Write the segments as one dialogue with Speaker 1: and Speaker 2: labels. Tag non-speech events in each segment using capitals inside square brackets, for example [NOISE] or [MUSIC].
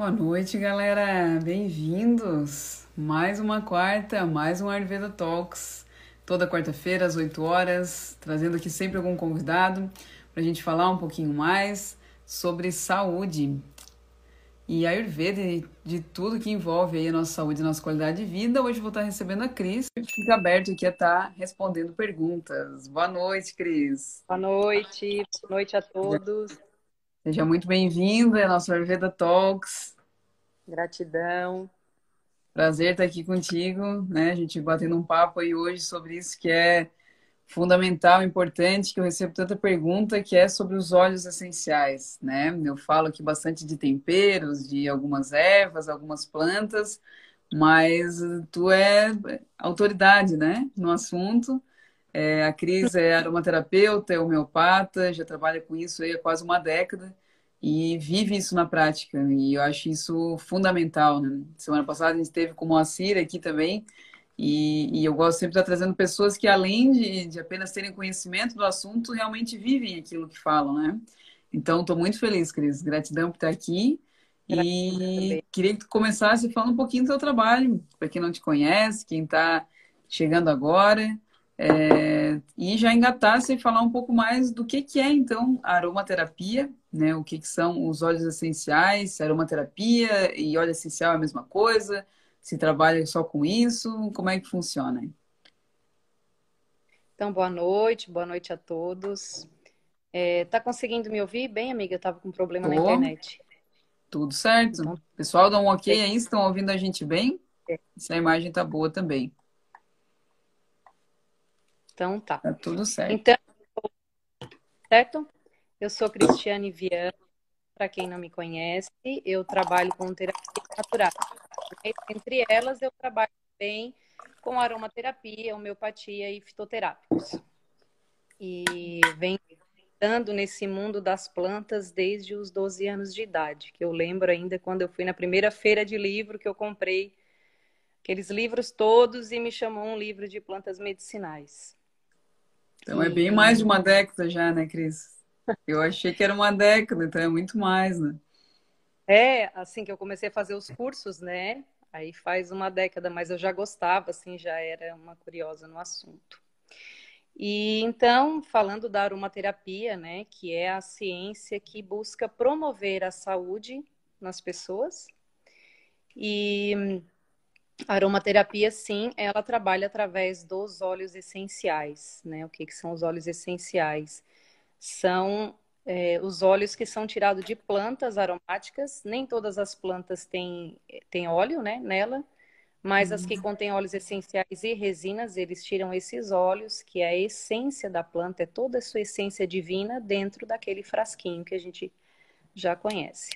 Speaker 1: Boa noite, galera. Bem-vindos. Mais uma quarta, mais um Ayurveda Talks. Toda quarta-feira, às 8 horas, trazendo aqui sempre algum convidado para a gente falar um pouquinho mais sobre saúde e Ayurveda e de tudo que envolve aí a nossa saúde e nossa qualidade de vida. Hoje vou estar recebendo a Cris. Fica aberto aqui a estar respondendo perguntas. Boa noite, Cris.
Speaker 2: Boa noite, boa noite a todos.
Speaker 1: Seja muito bem-vinda ao nosso Ayurveda Talks.
Speaker 2: Gratidão.
Speaker 1: Prazer estar aqui contigo, né? A gente batendo um papo aí hoje sobre isso que é fundamental, importante, que eu recebo tanta pergunta, que é sobre os óleos essenciais, né? Eu falo aqui bastante de temperos, de algumas ervas, algumas plantas, mas tu é autoridade, né, no assunto. É, a Cris é aromaterapeuta, é homeopata, já trabalha com isso aí há quase uma década e vive isso na prática. E eu acho isso fundamental, né? Semana passada a gente teve com o Moacir aqui também, e, e, eu gosto sempre de estar trazendo pessoas que, além de, de, apenas terem conhecimento do assunto, realmente vivem aquilo que falam, né? Então, estou muito feliz, Cris. Gratidão por estar aqui. E queria que tu começasse falando um pouquinho do teu trabalho, para quem não te conhece, quem está chegando agora, é, e já engatasse e falar um pouco mais do que, que é, então, a aromaterapia, né? O que, que são os óleos essenciais, aromaterapia e óleo essencial é a mesma coisa, se trabalha só com isso? Como é que funciona?
Speaker 2: Então, boa noite, boa noite a todos. É, tá conseguindo me ouvir bem, amiga? Eu tava com um problema Tô. na internet.
Speaker 1: Tudo certo. Então, Pessoal, dá um ok aí, estão ouvindo a gente bem? É. Se a imagem tá boa também.
Speaker 2: Então tá.
Speaker 1: Tá tudo certo.
Speaker 2: Então, certo? Eu sou Cristiane Viana, para quem não me conhece, eu trabalho com terapia natural. Entre elas, eu trabalho também com aromaterapia, homeopatia e fitoterápicos. E venho estando nesse mundo das plantas desde os 12 anos de idade, que eu lembro ainda quando eu fui na primeira feira de livro que eu comprei aqueles livros todos e me chamou um livro de plantas medicinais.
Speaker 1: Então e... é bem mais de uma década já, né, Cris? Eu achei que era uma década, então é muito mais, né?
Speaker 2: É, assim que eu comecei a fazer os cursos, né? Aí faz uma década, mas eu já gostava, assim, já era uma curiosa no assunto. E então, falando da aromaterapia, né, que é a ciência que busca promover a saúde nas pessoas. E a aromaterapia, sim, ela trabalha através dos óleos essenciais, né? O que, que são os óleos essenciais? São é, os óleos que são tirados de plantas aromáticas. Nem todas as plantas têm, têm óleo né, nela, mas as que uhum. contêm óleos essenciais e resinas, eles tiram esses óleos, que é a essência da planta, é toda a sua essência divina dentro daquele frasquinho que a gente já conhece.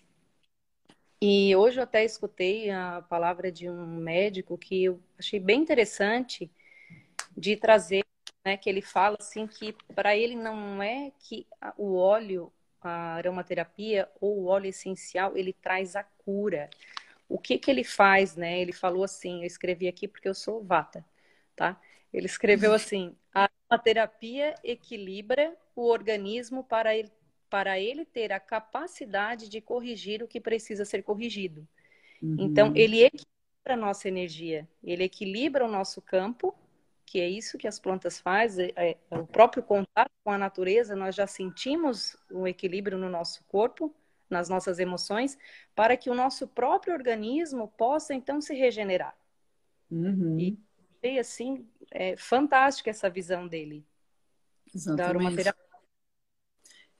Speaker 2: E hoje eu até escutei a palavra de um médico que eu achei bem interessante de trazer né, que ele fala assim que para ele não é que o óleo, a aromaterapia ou o óleo essencial, ele traz a cura. O que que ele faz, né? Ele falou assim, eu escrevi aqui porque eu sou vata, tá? Ele escreveu uhum. assim: a aromaterapia equilibra o organismo para ele, para ele ter a capacidade de corrigir o que precisa ser corrigido. Uhum. Então, ele equilibra a nossa energia, ele equilibra o nosso campo que é isso que as plantas fazem, é, é o próprio contato com a natureza, nós já sentimos um equilíbrio no nosso corpo, nas nossas emoções, para que o nosso próprio organismo possa então se regenerar.
Speaker 1: Uhum.
Speaker 2: E assim, é fantástica essa visão dele.
Speaker 1: Exatamente.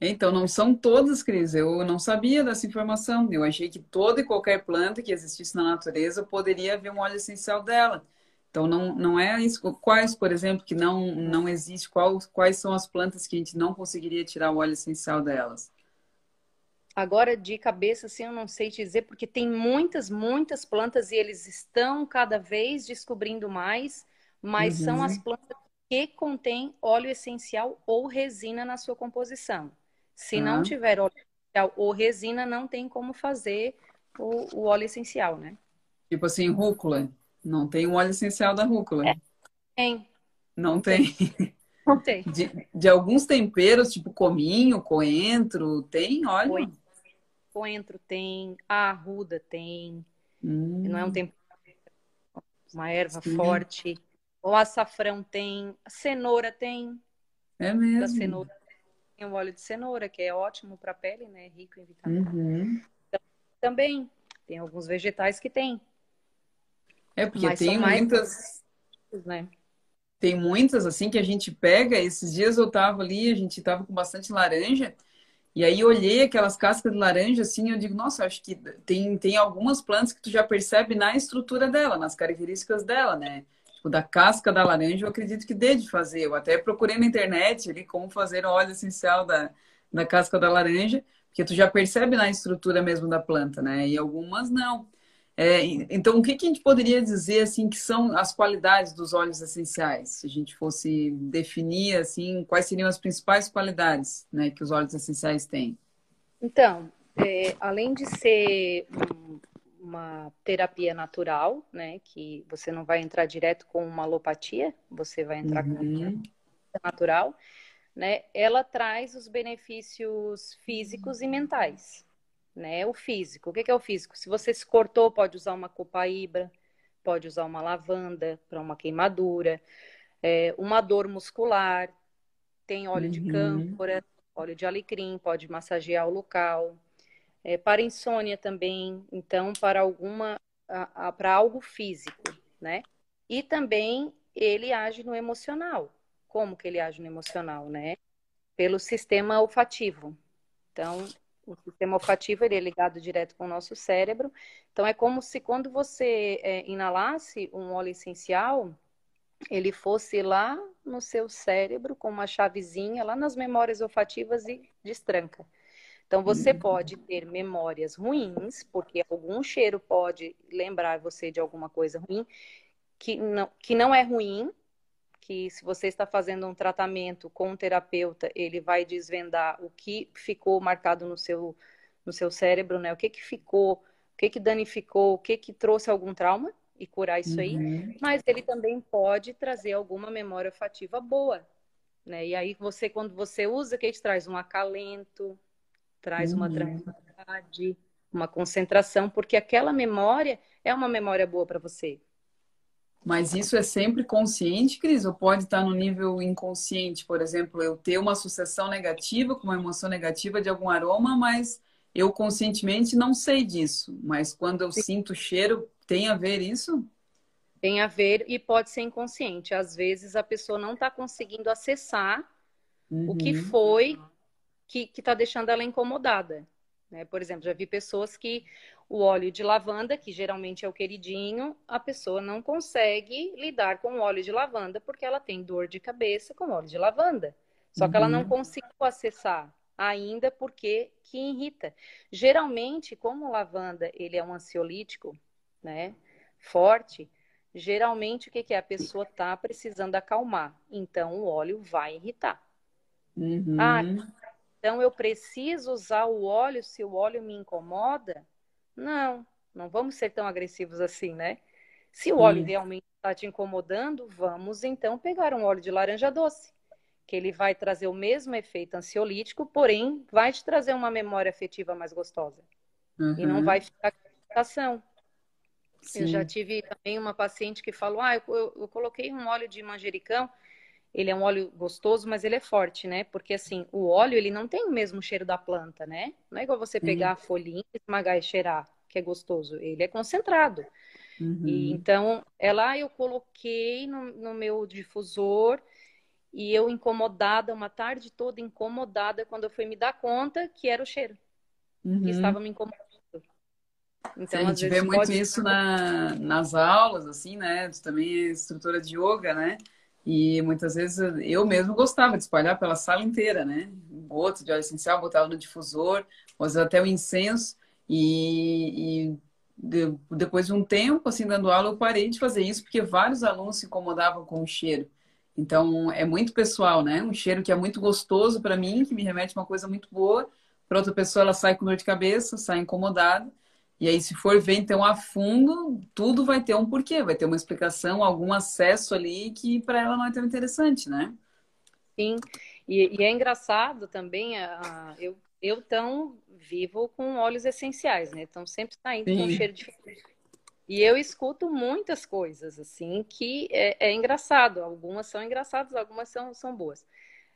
Speaker 1: Então, não são todas, Cris. Eu não sabia dessa informação. Eu achei que toda e qualquer planta que existisse na natureza poderia haver um óleo essencial dela. Então, não, não é isso. Quais, por exemplo, que não, não existe? Qual, quais são as plantas que a gente não conseguiria tirar o óleo essencial delas?
Speaker 2: Agora, de cabeça, assim, eu não sei te dizer, porque tem muitas, muitas plantas e eles estão cada vez descobrindo mais, mas uhum. são as plantas que contêm óleo essencial ou resina na sua composição. Se não tiver óleo essencial ou resina, não tem como fazer o, o óleo essencial, né?
Speaker 1: Tipo assim, rúcula. Não tem o óleo essencial da rúcula. É.
Speaker 2: Tem.
Speaker 1: Não tem.
Speaker 2: Não tem. [LAUGHS]
Speaker 1: De, de, alguns temperos, tipo cominho, coentro, tem óleo?
Speaker 2: coentro tem, a arruda tem, hum. não é um tempo uma erva Sim. forte. O açafrão tem, a cenoura tem.
Speaker 1: É mesmo.
Speaker 2: Da cenoura tem o óleo de cenoura, que é ótimo para a pele, né? Rico em vitaminas. Uhum. Então, também tem alguns vegetais que tem.
Speaker 1: É porque Mas tem muitas, né? Tem muitas assim que a gente pega. Esses dias eu tava ali, a gente tava com bastante laranja. E aí olhei aquelas cascas de laranja assim, eu digo, nossa, acho que tem, tem algumas plantas que tu já percebe na estrutura dela, nas características dela, né? Tipo, da casca da laranja, eu acredito que dê de fazer. Eu até procurei na internet ali como fazer o óleo essencial da, da casca da laranja, porque tu já percebe na estrutura mesmo da planta, né? E algumas não. É, então, o que, que, a gente poderia dizer assim que são as qualidades dos óleos essenciais? Se a gente fosse definir assim, quais seriam as principais qualidades né, que os óleos essenciais têm?
Speaker 2: Então, é, além de ser um, uma terapia natural, né, que você não vai entrar direto com uma alopatia, você vai entrar uhum. com uma natural, né, ela traz os benefícios físicos e mentais né? O físico. O que é o físico? Se você se cortou, pode usar uma copaíba, pode usar uma lavanda para uma queimadura, é, uma dor muscular, tem óleo uhum. de câmfora, óleo de alecrim, pode massagear o local. É, para insônia também, então para alguma para algo físico, né? E também ele age no emocional. Como que ele age no emocional, né? Pelo sistema olfativo. Então, o sistema olfativo ele é ligado direto com o nosso cérebro. Então, é como se quando você é, inalasse um óleo essencial, ele fosse lá no seu cérebro com uma chavezinha, lá nas memórias olfativas e destranca. Então, você uhum. pode ter memórias ruins, porque algum cheiro pode lembrar você de alguma coisa ruim, que não, que não é ruim, que se você está fazendo um tratamento com um terapeuta, ele vai desvendar o que ficou marcado no seu, no seu cérebro, né? O que que ficou, o que que danificou, o que que trouxe algum trauma e curar isso uhum. aí. Mas ele também pode trazer alguma memória olfativa boa, né? E aí você, quando você usa, que traz um acalento, traz uhum. uma tranquilidade, uma concentração, porque aquela memória é uma memória boa para você.
Speaker 1: Mas isso é sempre consciente, Cris? Ou pode estar no nível inconsciente? Por exemplo, eu ter uma associação negativa com uma emoção negativa de algum aroma, mas eu conscientemente não sei disso. Mas quando eu Sim. sinto o cheiro, tem a ver isso?
Speaker 2: Tem a ver e pode ser inconsciente. Às vezes a pessoa não está conseguindo acessar uhum. o que uhum. foi que está deixando ela incomodada. Né? Por exemplo, já vi pessoas que o óleo de lavanda, que geralmente é o queridinho, a pessoa não consegue lidar com o óleo de lavanda porque ela tem dor de cabeça com óleo de lavanda. Só uhum. que ela não uhum. conseguiu acessar ainda porque que irrita. Geralmente, como o lavanda ele é um ansiolítico, né, forte, geralmente o que, que é? A pessoa tá precisando acalmar, então o óleo vai irritar. Uhum. Ah, então eu preciso usar o óleo se o óleo me incomoda? Não, não vamos ser tão agressivos assim, né? Se o óleo realmente está te incomodando, vamos então pegar um óleo de laranja doce, que ele vai trazer o mesmo efeito ansiolítico, porém vai te trazer uma memória afetiva mais gostosa. Uhum. E não vai ficar com irritação. Eu já tive também uma paciente que falou: Ah, eu, eu, eu, coloquei um óleo de manjericão. Ele é um óleo gostoso, mas ele é forte, né? Porque assim, o óleo ele não tem o mesmo cheiro da planta, né? Não é igual você pegar a folhinha, esmagar e cheirar que é gostoso, ele é concentrado. Uhum. E, então, ela eu coloquei no, no, meu difusor e eu incomodada, uma tarde toda incomodada, quando eu fui me dar conta que era o cheiro. Uhum. Que estava me incomodando.
Speaker 1: Então, a gente vê muito pode... isso na, nas aulas, assim, né? Também é instrutora de yoga, né? E muitas vezes eu mesmo gostava de espalhar pela sala inteira, né? Um boto de óleo essencial, botava no difusor, ou até o incenso. E, e de, depois de um tempo, assim, dando aula, eu parei de fazer isso porque vários alunos se incomodavam com o cheiro. Então, é muito pessoal, né? Um cheiro que é muito gostoso para mim, que me remete a uma coisa muito boa. Para outra pessoa, ela sai com dor de cabeça, sai incomodada. E aí, se for ver, então, a fundo, tudo vai ter um porquê, vai ter uma explicação, algum acesso ali que para ela não é tão interessante, né?
Speaker 2: Sim, e, e é engraçado também, a, eu eu tão vivo com óleos essenciais, né? Então sempre saindo Sim. com cheiro diferente. E eu escuto muitas coisas, assim, que é, é engraçado. Algumas são engraçadas, algumas são, são boas.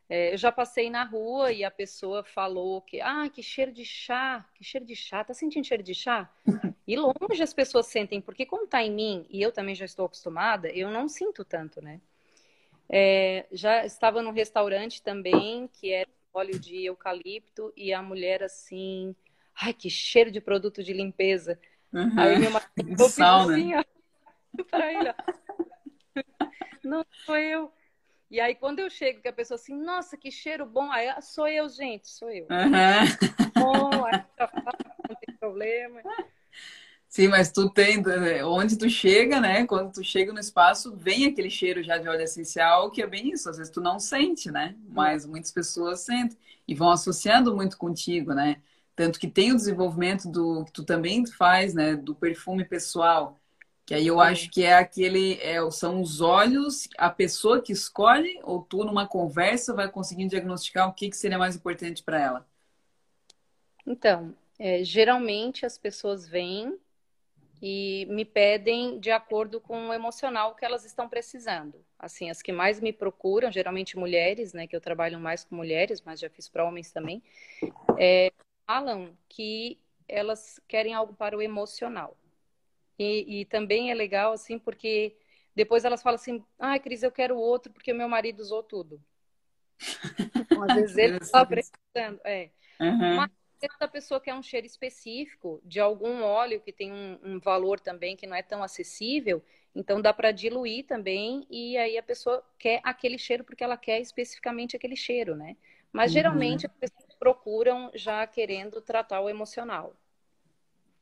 Speaker 2: É, eu já passei na rua e a pessoa falou que, ah, que cheiro de chá, que cheiro de chá, tá sentindo cheiro de chá? E longe as pessoas sentem, porque como tá em mim, e eu também já estou acostumada, eu não sinto tanto, né? É, já estava num restaurante também, que era óleo de eucalipto, e a mulher assim, ai, que cheiro de produto de limpeza. Uhum. Aí meu marido [LAUGHS] assim, ó, [LAUGHS] pra ele, ó. Não sou eu. E aí, quando eu chego, que a pessoa assim, nossa, que cheiro bom, aí ah, sou eu, gente, sou eu. Uhum. Bom, aí não tem problema.
Speaker 1: Sim, mas tu tem, né, onde tu chega, né? Quando tu chega no espaço, vem aquele cheiro já de óleo essencial, que é bem isso. Às vezes tu não sente, né? Mas muitas pessoas sentem e vão associando muito contigo, né? Tanto que tem o desenvolvimento do que tu também faz, né? Do perfume pessoal. Que aí eu acho que é aquele, é, são os olhos, a pessoa que escolhe, ou tu numa conversa vai conseguindo diagnosticar o que, que seria mais importante para ela?
Speaker 2: Então, é, geralmente as pessoas vêm e me pedem de acordo com o emocional que elas estão precisando. Assim, as que mais me procuram, geralmente mulheres, né, que eu trabalho mais com mulheres, mas já fiz para homens também, é, falam que elas querem algo para o emocional. E, e, também é legal, assim, porque depois elas falam assim, ai, ah, Cris, eu quero outro porque o meu marido usou tudo. Então, às vezes ele está precisando. É. Uhum. Mas a pessoa quer um cheiro específico de algum óleo que tem um, um valor também que não é tão acessível, então dá para diluir também e aí a pessoa quer aquele cheiro porque ela quer especificamente aquele cheiro, né? Mas uhum. geralmente as pessoas procuram já querendo tratar o emocional.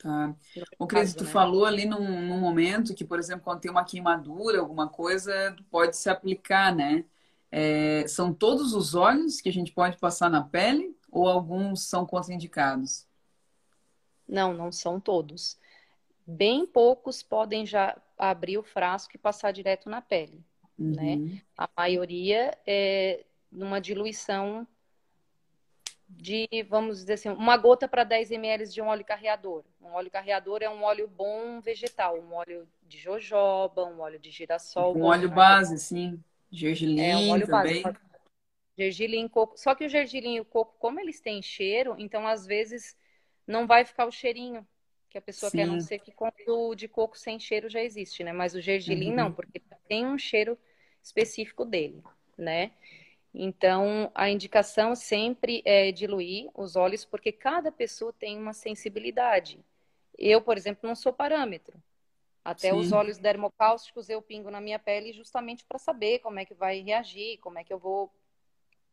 Speaker 1: Tá. O Cris, tu né? falou ali num, num, momento que, por exemplo, quando tem uma queimadura, alguma coisa, pode se aplicar, né? É, são todos os óleos que a gente pode passar na pele ou alguns são contraindicados?
Speaker 2: Não, não são todos. Bem poucos podem já abrir o frasco e passar direto na pele, né? uhum. né? A maioria é numa diluição de, vamos dizer assim, uma gota para 10 ml de um óleo carreador. Um óleo carreador é um óleo bom vegetal, um óleo de jojoba, um óleo de girassol.
Speaker 1: Um óleo base, sim. Gergelim é, um óleo também. Base.
Speaker 2: Gergelim, coco. Só que o gergelim e o coco, como eles têm cheiro, então às vezes não vai ficar o cheirinho que a pessoa sim. quer, não ser que o de coco sem cheiro já existe, né? Mas o gergelim uhum. não, porque tem um cheiro específico dele, né? Então, a indicação sempre é diluir os óleos, porque cada pessoa tem uma sensibilidade. Eu, por exemplo, não sou parâmetro. Até Sim. os óleos dermocáusticos eu pingo na minha pele justamente para saber como é que vai reagir, como é que eu vou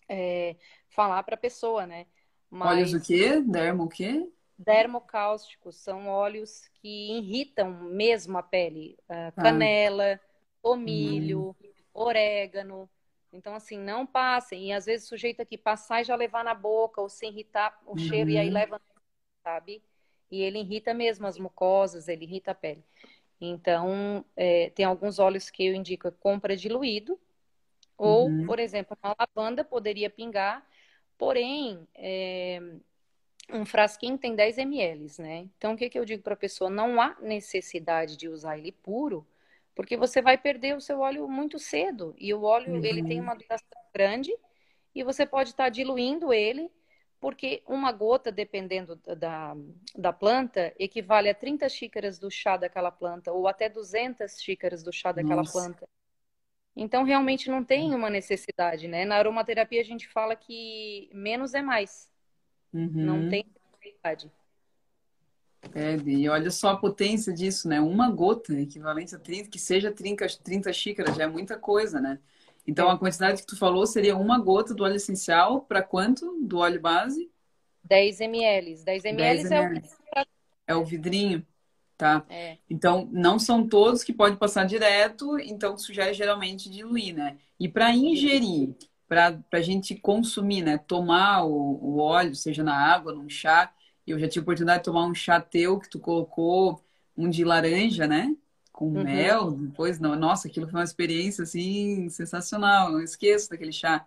Speaker 2: é, falar para a pessoa, né?
Speaker 1: Mas... Óleos o quê? Dermo o quê?
Speaker 2: Dermocáusticos são óleos que irritam mesmo a pele. Uh, canela, tomilho, hum. orégano. Então, assim, não passem. E às vezes sujeito que passar e já levar na boca, ou se irritar o cheiro, e aí uhum. leva, sabe? E ele irrita mesmo as mucosas, ele irrita a pele. Então, é, tem alguns óleos que eu indico compra diluído, ou, uhum. por exemplo, uma lavanda poderia pingar, porém, é, um frasquinho tem 10 ml, né? Então, o que, que eu digo para a pessoa? Não há necessidade de usar ele puro, porque você vai perder o seu óleo muito cedo. E o óleo, uhum. ele tem uhum. uma duração grande e você pode estar tá diluindo ele, porque uma gota, dependendo da, da planta, equivale a 30 xícaras do chá daquela planta ou até 200 xícaras do chá daquela Nossa. planta. Então, realmente não tem uma necessidade, né? Na aromaterapia a gente fala que menos é mais. Uhum. Não tem necessidade.
Speaker 1: É, e olha só a potência disso, né? Uma gota, equivalente a 30, que seja 30, 30 xícaras, já é muita coisa, né? Então, a quantidade que tu falou seria uma gota do óleo essencial para quanto do óleo base?
Speaker 2: 10 ml. 10 ml, 10 é, o...
Speaker 1: é o vidrinho, tá? É. Então, não são todos que pode passar direto, então sugere geralmente diluir, né? E para ingerir, para a gente consumir, né? Tomar o, o óleo, seja na água, num chá, eu já tive a oportunidade de tomar um chá teu que tu colocou um de laranja, né? Com uhum. mel, depois, não, nossa, aquilo foi uma experiência assim sensacional, não esqueço daquele chá.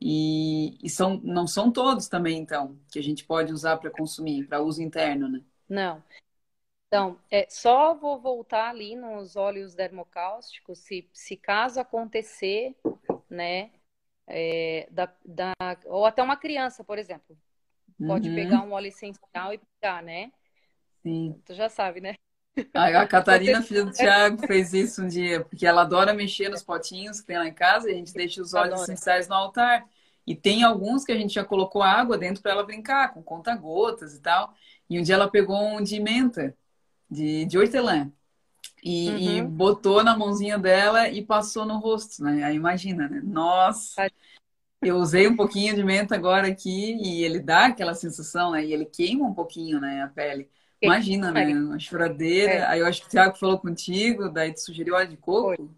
Speaker 1: E, e são, não são todos também, então, que a gente pode usar para consumir, para uso interno, né?
Speaker 2: Não. Então, é, só vou voltar ali nos óleos dermocáusticos, se, se caso acontecer, né, é, da, da, ou até uma criança, por exemplo, pode uhum. pegar um óleo essencial e pegar, né?
Speaker 1: Sim.
Speaker 2: Tu já sabe, né?
Speaker 1: A, a [LAUGHS] Catarina, filha do Thiago, fez isso um dia, porque ela adora mexer nos potinhos que tem lá em casa e a gente deixa os óleos adora. essenciais no altar. E tem alguns que a gente já colocou água dentro para ela brincar, com conta-gotas e tal. E um dia ela pegou um de menta, de, de hortelã. E, uhum. e, botou na mãozinha dela e passou no rosto, né? Aí imagina, né? Nossa! Eu usei um pouquinho de menta agora aqui e ele dá aquela sensação, né? E ele queima um pouquinho, né, a pele. Imagina, né? Uma choradeira. É. Aí eu acho que o Thiago falou contigo, daí tu sugeriu óleo de coco. Foi.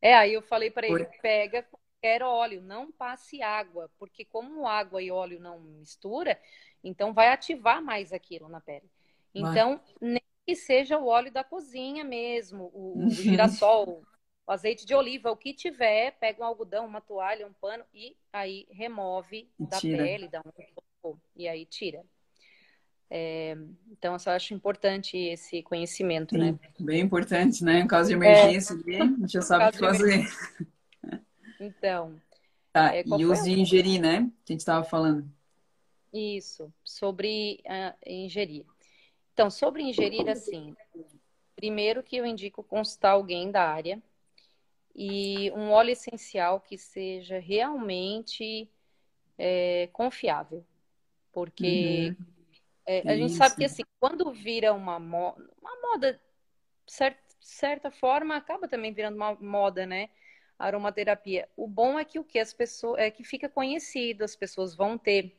Speaker 2: É, aí eu falei para ele, pega qualquer óleo, não passe água, porque como água e óleo não mistura, então vai ativar mais aquilo na pele. Então, nem que seja o óleo da cozinha mesmo, o, o [LAUGHS] girassol, o azeite de oliva, o que tiver, pega um algodão, uma toalha, um pano e aí remove e da tira. pele, dá um e aí tira. É, então, eu só acho importante esse conhecimento, Sim, né?
Speaker 1: Bem importante, né? Em caso de emergência, é, a gente já sabe o que fazer.
Speaker 2: Então.
Speaker 1: Tá, é, e os de ingerir, né? Que a gente estava falando.
Speaker 2: Isso, sobre uh, ingerir. Então, sobre ingerir, assim, primeiro que eu indico consultar alguém da área e um óleo essencial que seja realmente é, confiável. Porque uhum. é, a gente sabe que, assim, quando vira uma, mo uma moda, certa, certa forma, acaba também virando uma moda, né? aromaterapia. O bom é que o que as pessoas é que fica conhecido, as pessoas vão ter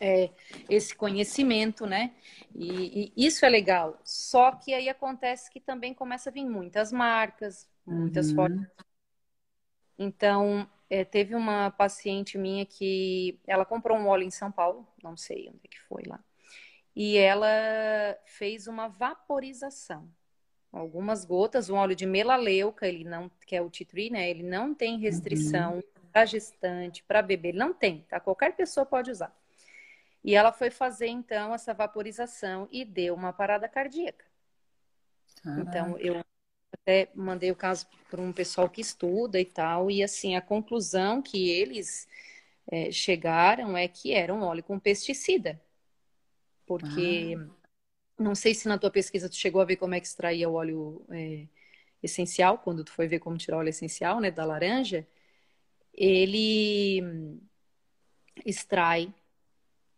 Speaker 2: é, esse conhecimento, né? E, e, isso é legal. Só que aí acontece que também começa a vir muitas marcas, muitas uhum. formas. Então, é, teve uma paciente minha que ela comprou um óleo em São Paulo, não sei onde é que foi lá, e ela fez uma vaporização algumas gotas, um óleo de melaleuca, ele não, que é o T3, né? Ele não tem restrição uhum. para gestante, para bebê, ele não tem, tá? Qualquer pessoa pode usar. E ela foi fazer então essa vaporização e deu uma parada cardíaca. Caraca. Então eu até mandei o caso para um pessoal que estuda e tal, e assim a conclusão que eles é, chegaram é que era um óleo com pesticida, porque ah não sei se na tua pesquisa tu chegou a ver como é que extraía o óleo é, essencial, quando tu foi ver como tirar o óleo essencial, né, da laranja. Ele extrai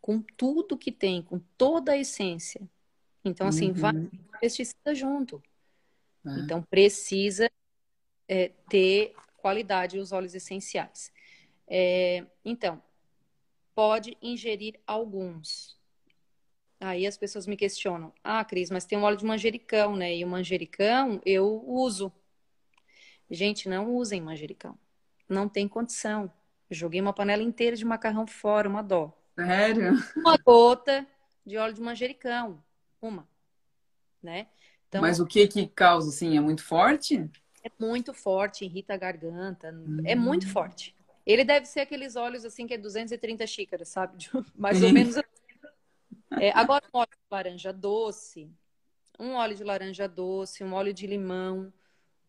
Speaker 2: com tudo que tem, com toda a essência. Então, assim, uhum. vai pesticida junto. Ah. Então, precisa é, ter qualidade os óleos essenciais. É, então, pode ingerir alguns, Aí as pessoas me questionam: ah, Cris, mas tem um óleo de manjericão, né? E o manjericão eu uso. Gente, não usem manjericão. Não tem condição. Eu joguei uma panela inteira de macarrão fora, uma dó.
Speaker 1: Sério?
Speaker 2: Uma gota de óleo de manjericão. Uma. Né?
Speaker 1: Então, mas o que que causa, assim? É muito forte?
Speaker 2: É muito forte, irrita a garganta. Hum. É muito forte. Ele deve ser aqueles óleos, assim, que é 230 xícaras, sabe? [LAUGHS] Mais ou menos assim. É, agora, um óleo de laranja doce, um óleo de laranja doce, um óleo de limão,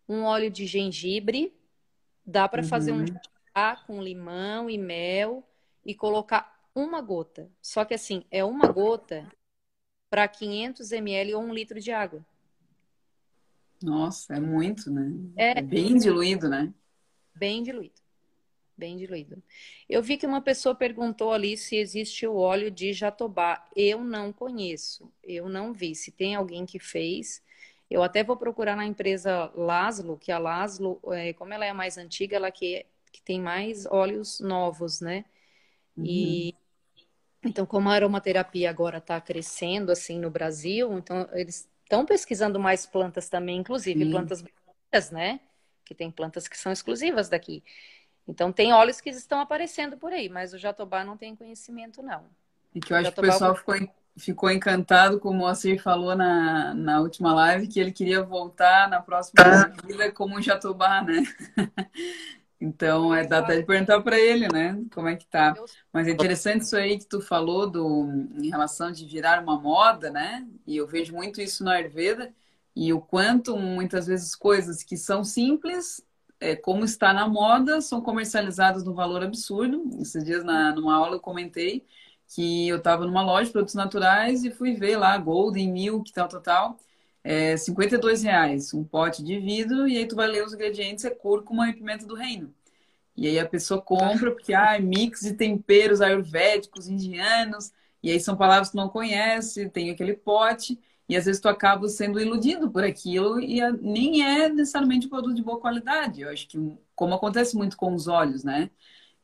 Speaker 2: um óleo de gengibre. Dá para uhum. fazer um uhum. chá com limão e mel e colocar uma gota. Só que assim, é uma gota para 500 ml ou um litro de água.
Speaker 1: Nossa, é muito, né? É, é bem diluído, né?
Speaker 2: Bem diluído bem diluído. Eu vi que uma pessoa perguntou ali se existe o óleo de jatobá. Eu não conheço, eu não vi. Se tem alguém que fez, eu até vou procurar na empresa Laszlo, que a Laszlo, é, como ela é mais antiga, ela que, que tem mais óleos novos, né? Uhum. E então, como a aromaterapia agora está crescendo assim no Brasil, então eles estão pesquisando mais plantas também, inclusive Sim. plantas né? Que tem plantas que são exclusivas daqui. Então tem óleos que estão aparecendo por aí, mas o jatobá não tem conhecimento, não.
Speaker 1: E que eu acho que o pessoal ficou, ficou encantado, como o Moacir falou na, na última live, que ele queria voltar na próxima vida como um jatobá, né? [LAUGHS] Então, é dá até de perguntar para ele, né? Como é que tá. Mas é interessante isso aí que tu falou do, em relação de virar uma moda, né? E eu vejo muito isso na Ayurveda e o quanto muitas vezes coisas que são simples, é, como está na moda, são comercializadas no valor absurdo. Esses dias, na, numa aula, eu comentei que eu estava numa loja de produtos naturais e fui ver lá Golden Milk, tal, tal, tal é 52 reais um pote de vidro e aí tu vai ler os ingredientes, é cúrcuma e pimenta do reino. E aí a pessoa compra porque ah, é mix de temperos ayurvédicos, indianos, e aí são palavras que tu não conhece, tem aquele pote, e às vezes tu acaba sendo iludido por aquilo e nem é necessariamente um produto de boa qualidade. Eu acho que como acontece muito com os olhos, né?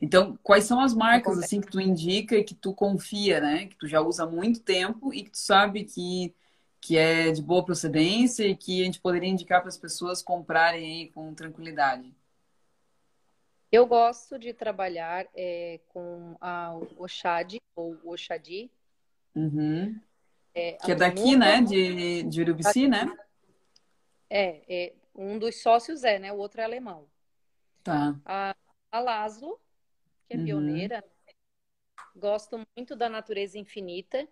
Speaker 1: Então, quais são as marcas assim que tu indica e que tu confia, né? Que tu já usa há muito tempo e que tu sabe que que é de boa procedência e que a gente poderia indicar para as pessoas comprarem aí com tranquilidade?
Speaker 2: Eu gosto de trabalhar é, com a Oxad ou Oxadi.
Speaker 1: Uhum. É, que é daqui, né? De, de Urubici, né?
Speaker 2: É, é, um dos sócios é, né? O outro é alemão.
Speaker 1: Tá.
Speaker 2: A, a Laszlo, que é uhum. pioneira. Gosto muito da Natureza Infinita.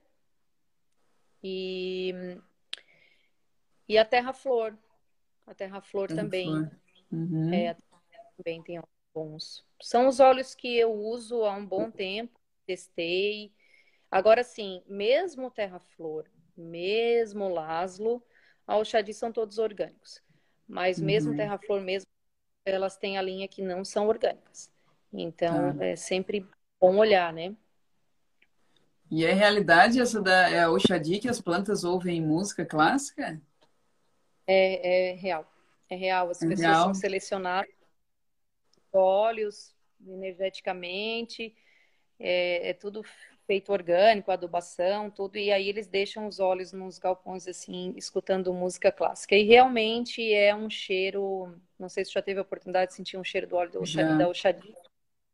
Speaker 2: E, e a Terra Flor. A Terra Flor terra também. Flor. Uhum. É, também tem bons. São os óleos que eu uso há um bom tempo, testei. Agora sim, mesmo Terra Flor, mesmo Laszlo, a Oxadi são todos orgânicos. Mas mesmo uhum. Terra Flor, mesmo elas têm a linha que não são orgânicas. Então, ah. é sempre bom olhar, né?
Speaker 1: E é realidade essa da é a Oxadi que as plantas ouvem música clássica?
Speaker 2: É, é real. É real. As é pessoas real. são selecionadas óleos energeticamente, é, é, tudo feito orgânico, adubação, tudo, e aí eles deixam os óleos nos galpões assim, escutando música clássica. E realmente é um cheiro, não sei se já teve a oportunidade de sentir um cheiro do óleo da Oxadi,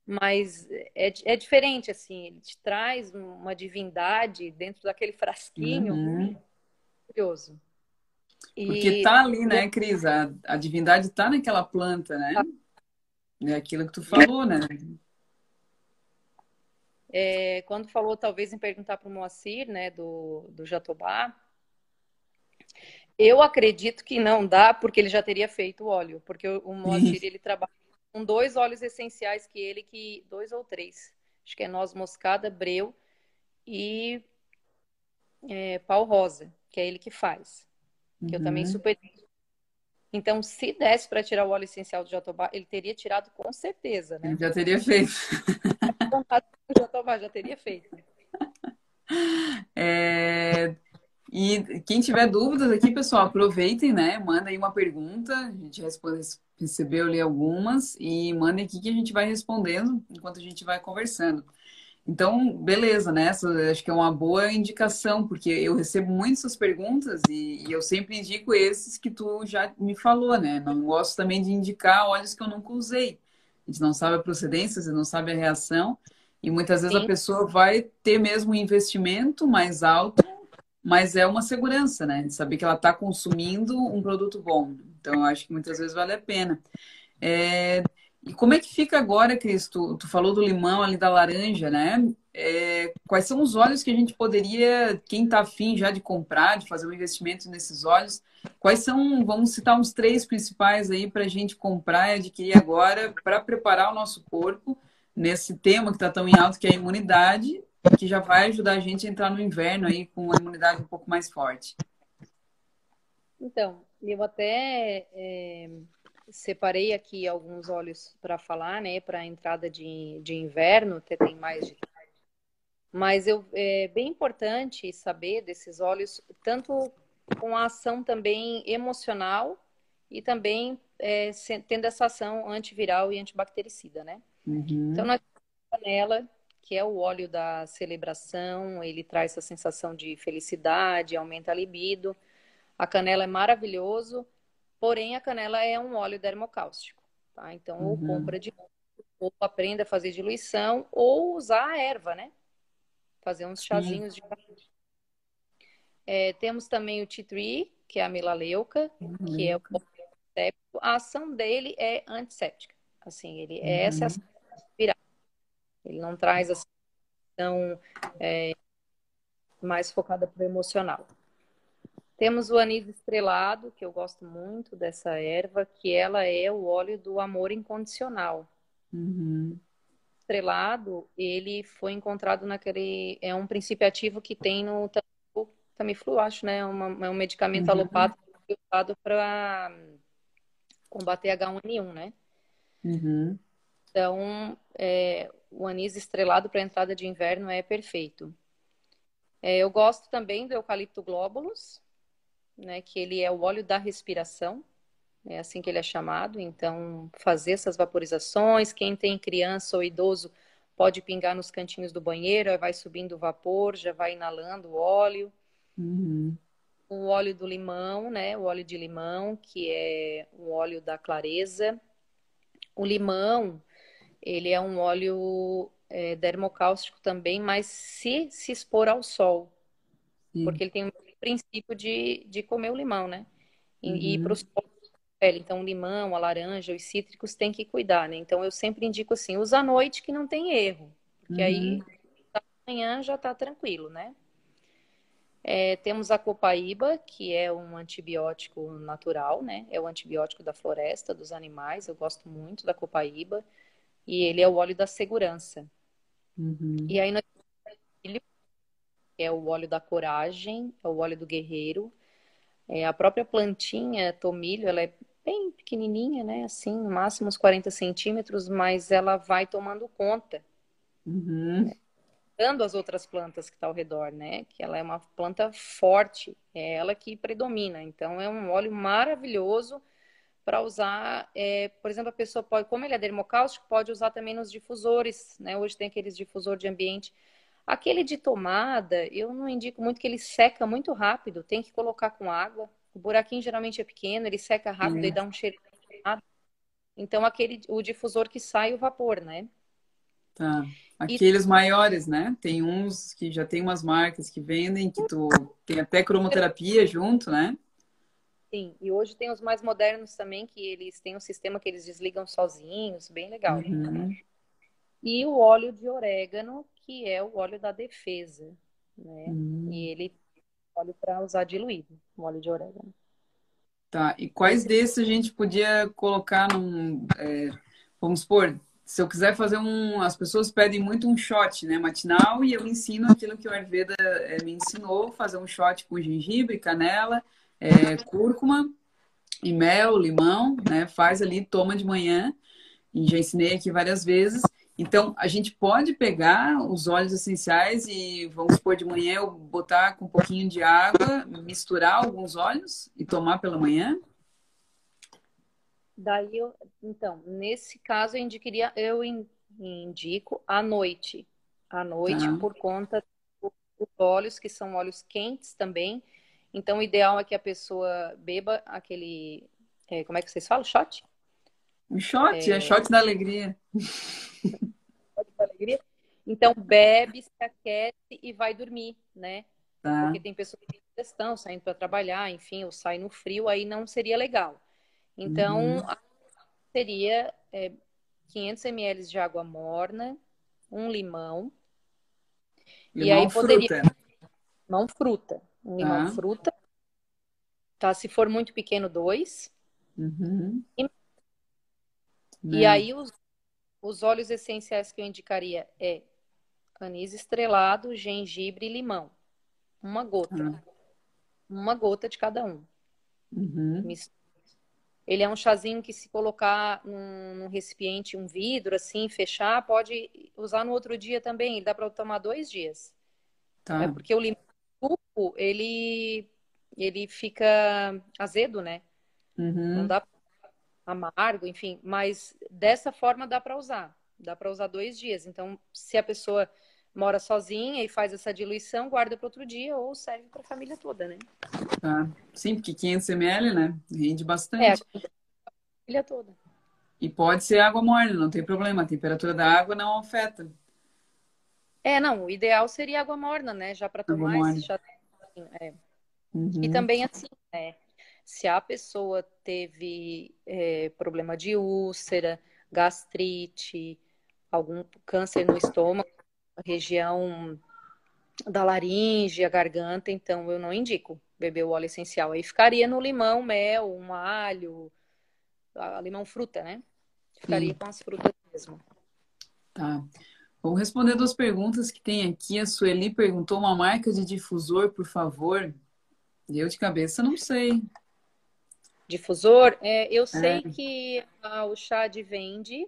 Speaker 2: mas é, é diferente, assim, ele te traz uma divindade dentro daquele frasquinho. Uhum. Curioso.
Speaker 1: E... Porque tá ali, né, Cris? A, a divindade tá naquela planta, né? É aquilo que tu falou, né?
Speaker 2: É, quando falou, talvez, em perguntar para o Moacir, né, do, do Jatobá, eu acredito que não dá, porque ele já teria feito o óleo, porque o Moacir, [LAUGHS] ele trabalha com dois óleos essenciais que ele que dois ou três, acho que é noz moscada, breu e é, pau rosa, que é ele que faz, que uhum. eu também uhum. super então, se desse para tirar o óleo essencial do jatobá, ele teria tirado com certeza, né?
Speaker 1: Ele já teria feito.
Speaker 2: jatobá já teria feito.
Speaker 1: É... E quem tiver dúvidas aqui, pessoal, aproveitem, né? Manda aí uma pergunta, a gente responde, recebeu ali algumas e mandem aqui que a gente vai respondendo enquanto a gente vai conversando. Então, beleza, né? Essa, acho que é uma boa indicação, porque eu recebo muitas perguntas e, e, eu sempre indico esses que tu já me falou, né? Não gosto também de indicar óleos que eu nunca usei. A gente não sabe a procedência, você não sabe a reação. E muitas vezes Sim. a pessoa vai ter mesmo um investimento mais alto, mas é uma segurança, né? De saber que ela está consumindo um produto bom. Então, eu acho que muitas vezes vale a pena. É, e como é que fica agora, Cris? Tu, tu falou do limão ali, da laranja, né? É, quais são os óleos que a gente poderia, quem está afim já de comprar, de fazer um investimento nesses óleos, quais são, vamos citar uns três principais aí para a gente comprar e adquirir agora para preparar o nosso corpo nesse tema que está tão em alto, que é a imunidade, que já vai ajudar a gente a entrar no inverno aí com a imunidade um pouco mais forte.
Speaker 2: Então, eu até é, separei aqui alguns óleos para falar, né, para a entrada de, de inverno, até tem mais de mas eu, é bem importante saber desses óleos, tanto com a ação também emocional e também é, tendo essa ação antiviral e antibactericida, né? Uhum. Então, nós temos a canela, que é o óleo da celebração, ele traz essa sensação de felicidade, aumenta a libido. A canela é maravilhoso, Porém, a canela é um óleo dermocáustico, tá? Então, ou uhum. compra de ou aprenda a fazer diluição, ou usar a erva, né? Fazer uns chazinhos Sim. de é, Temos também o tea tree, que é a melaleuca, uhum. que é o a ação dele é antisséptica. Assim, ele uhum. essa é a uhum. Ele não traz assim tão é, mais focada para o emocional. Temos o anis estrelado, que eu gosto muito dessa erva, que ela é o óleo do amor incondicional.
Speaker 1: Uhum.
Speaker 2: Estrelado, ele foi encontrado naquele. É um princípio ativo que tem no Tamiflu, acho, né? Uma, é um medicamento uhum. alopático usado para combater H1N1, né?
Speaker 1: Uhum.
Speaker 2: Então, é, o anis estrelado para entrada de inverno é perfeito. É, eu gosto também do eucalipto glóbulos, né, que ele é o óleo da respiração, é assim que ele é chamado. Então, fazer essas vaporizações, quem tem criança ou idoso pode pingar nos cantinhos do banheiro, aí vai subindo o vapor, já vai inalando o óleo.
Speaker 1: Uhum.
Speaker 2: O óleo do limão, né? O óleo de limão, que é o óleo da clareza. O limão, ele é um óleo é, dermocáustico também, mas se se expor ao sol. Sim. Porque ele tem o princípio de, de comer o limão, né? E, uhum. e para os pele. Então, o limão, a laranja, os cítricos tem que cuidar, né? Então, eu sempre indico assim, usa à noite que não tem erro. Porque uhum. aí, amanhã já tá tranquilo, né? É, temos a copaíba, que é um antibiótico natural, né? É o antibiótico da floresta, dos animais. Eu gosto muito da copaíba. E ele é o óleo da segurança.
Speaker 1: Uhum.
Speaker 2: E aí nós temos é o óleo da coragem, é o óleo do guerreiro. É, a própria plantinha tomilho, ela é bem pequenininha, né? Assim, máximo uns 40 centímetros, mas ela vai tomando conta.
Speaker 1: Uhum
Speaker 2: dando as outras plantas que está ao redor, né? Que ela é uma planta forte, é ela que predomina. Então, é um óleo maravilhoso para usar. É, por exemplo, a pessoa pode, como ele é dermocáustico, pode usar também nos difusores, né? Hoje tem aqueles difusor de ambiente. Aquele de tomada, eu não indico muito que ele seca muito rápido, tem que colocar com água. O buraquinho geralmente é pequeno, ele seca rápido é. e dá um cheiro. Então, aquele, o difusor que sai o vapor, né?
Speaker 1: Tá. Aqueles e... maiores, né? Tem uns que já tem umas marcas que vendem, que tu tem até cromoterapia junto, né?
Speaker 2: Sim, e hoje tem os mais modernos também, que eles têm um sistema que eles desligam sozinhos, bem legal.
Speaker 1: Uhum.
Speaker 2: E o óleo de orégano, que é o óleo da defesa, né?
Speaker 1: Uhum.
Speaker 2: E ele óleo para usar diluído, o óleo de orégano.
Speaker 1: Tá, e quais desses a gente podia colocar num. É, vamos supor, se eu quiser fazer um. As pessoas pedem muito um shot, né? Matinal, e eu ensino aquilo que o Ayurveda é, me ensinou: fazer um shot com gengibre, canela, é, cúrcuma e mel, limão, né? Faz ali, toma de manhã. E já ensinei aqui várias vezes. Então, a gente pode pegar os óleos essenciais e, vamos supor, de manhã eu botar com um pouquinho de água, misturar alguns óleos e tomar pela manhã?
Speaker 2: Daí, eu, então, nesse caso, eu, indicaria, eu indico à noite. À noite, tá. por conta dos óleos, que são óleos quentes também. Então, o ideal é que a pessoa beba aquele. É, como é que vocês falam? Shot?
Speaker 1: Um shot, é, é shot da alegria.
Speaker 2: shot da alegria. Então, bebe, se aquece e vai dormir, né?
Speaker 1: Tá.
Speaker 2: Porque tem pessoas que têm questão, saindo para trabalhar, enfim, ou sai no frio, aí não seria legal. Então, uhum. seria é, 500 ml de água morna, um limão.
Speaker 1: Limão e aí poderia. Fruta.
Speaker 2: Limão fruta. Limão ah. fruta. Tá? Se for muito pequeno, dois.
Speaker 1: Uhum. E,
Speaker 2: e aí, os, os óleos essenciais que eu indicaria é anis estrelado, gengibre e limão. Uma gota. Ah. Uma gota de cada um.
Speaker 1: Uhum.
Speaker 2: Ele é um chazinho que se colocar num, num, recipiente, um vidro assim, fechar, pode usar no outro dia também. Ele dá para tomar dois dias.
Speaker 1: Tá.
Speaker 2: É porque o limão suco, ele ele fica azedo, né?
Speaker 1: Uhum.
Speaker 2: Não dá amargo, enfim. Mas dessa forma dá para usar. Dá para usar dois dias. Então, se a pessoa mora sozinha e faz essa diluição, guarda para outro dia ou serve para a família toda, né?
Speaker 1: Tá. Sim, porque 500 ml, né? Rende bastante.
Speaker 2: É, a família toda.
Speaker 1: E pode ser água morna, não tem problema. A temperatura da água não afeta.
Speaker 2: É, não. O ideal seria água morna, né? Já para tomar esse chá. É.
Speaker 1: Uhum.
Speaker 2: E também assim, né? Se a pessoa teve é, problema de úlcera, gastrite, algum câncer no estômago, região da laringe, a garganta, então eu não indico beber o óleo essencial. Aí ficaria no limão, mel, um alho, limão fruta, né? Ficaria Sim. com as frutas mesmo.
Speaker 1: Tá. Vamos responder duas perguntas que tem aqui. A Sueli perguntou uma marca de difusor, por favor. Eu de cabeça não sei.
Speaker 2: Difusor? É, eu sei é. que a, o Chad vende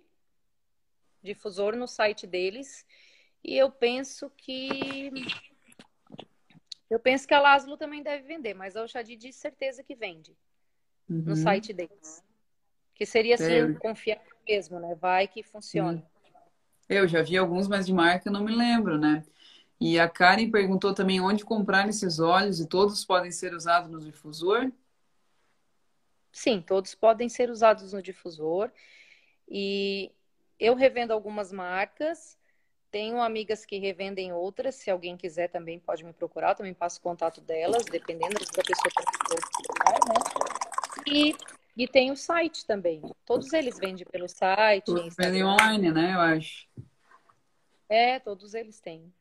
Speaker 2: difusor no site deles. E eu penso que. Eu penso que a Laszlo também deve vender, mas a Oxadi de certeza que vende uhum. no site deles. Que seria assim, é. confiar mesmo, né? Vai que funciona.
Speaker 1: Eu já vi alguns, mas de marca não me lembro, né? E a Karen perguntou também onde comprar esses óleos e todos podem ser usados no difusor?
Speaker 2: Sim, todos podem ser usados no difusor. E eu revendo algumas marcas, tenho amigas que revendem outras. Se alguém quiser também pode me procurar, também passo contato delas, dependendo da pessoa que né? E, e tem o site também. Todos eles vendem pelo site.
Speaker 1: Todos vendem online, né? Eu acho.
Speaker 2: É, todos eles têm.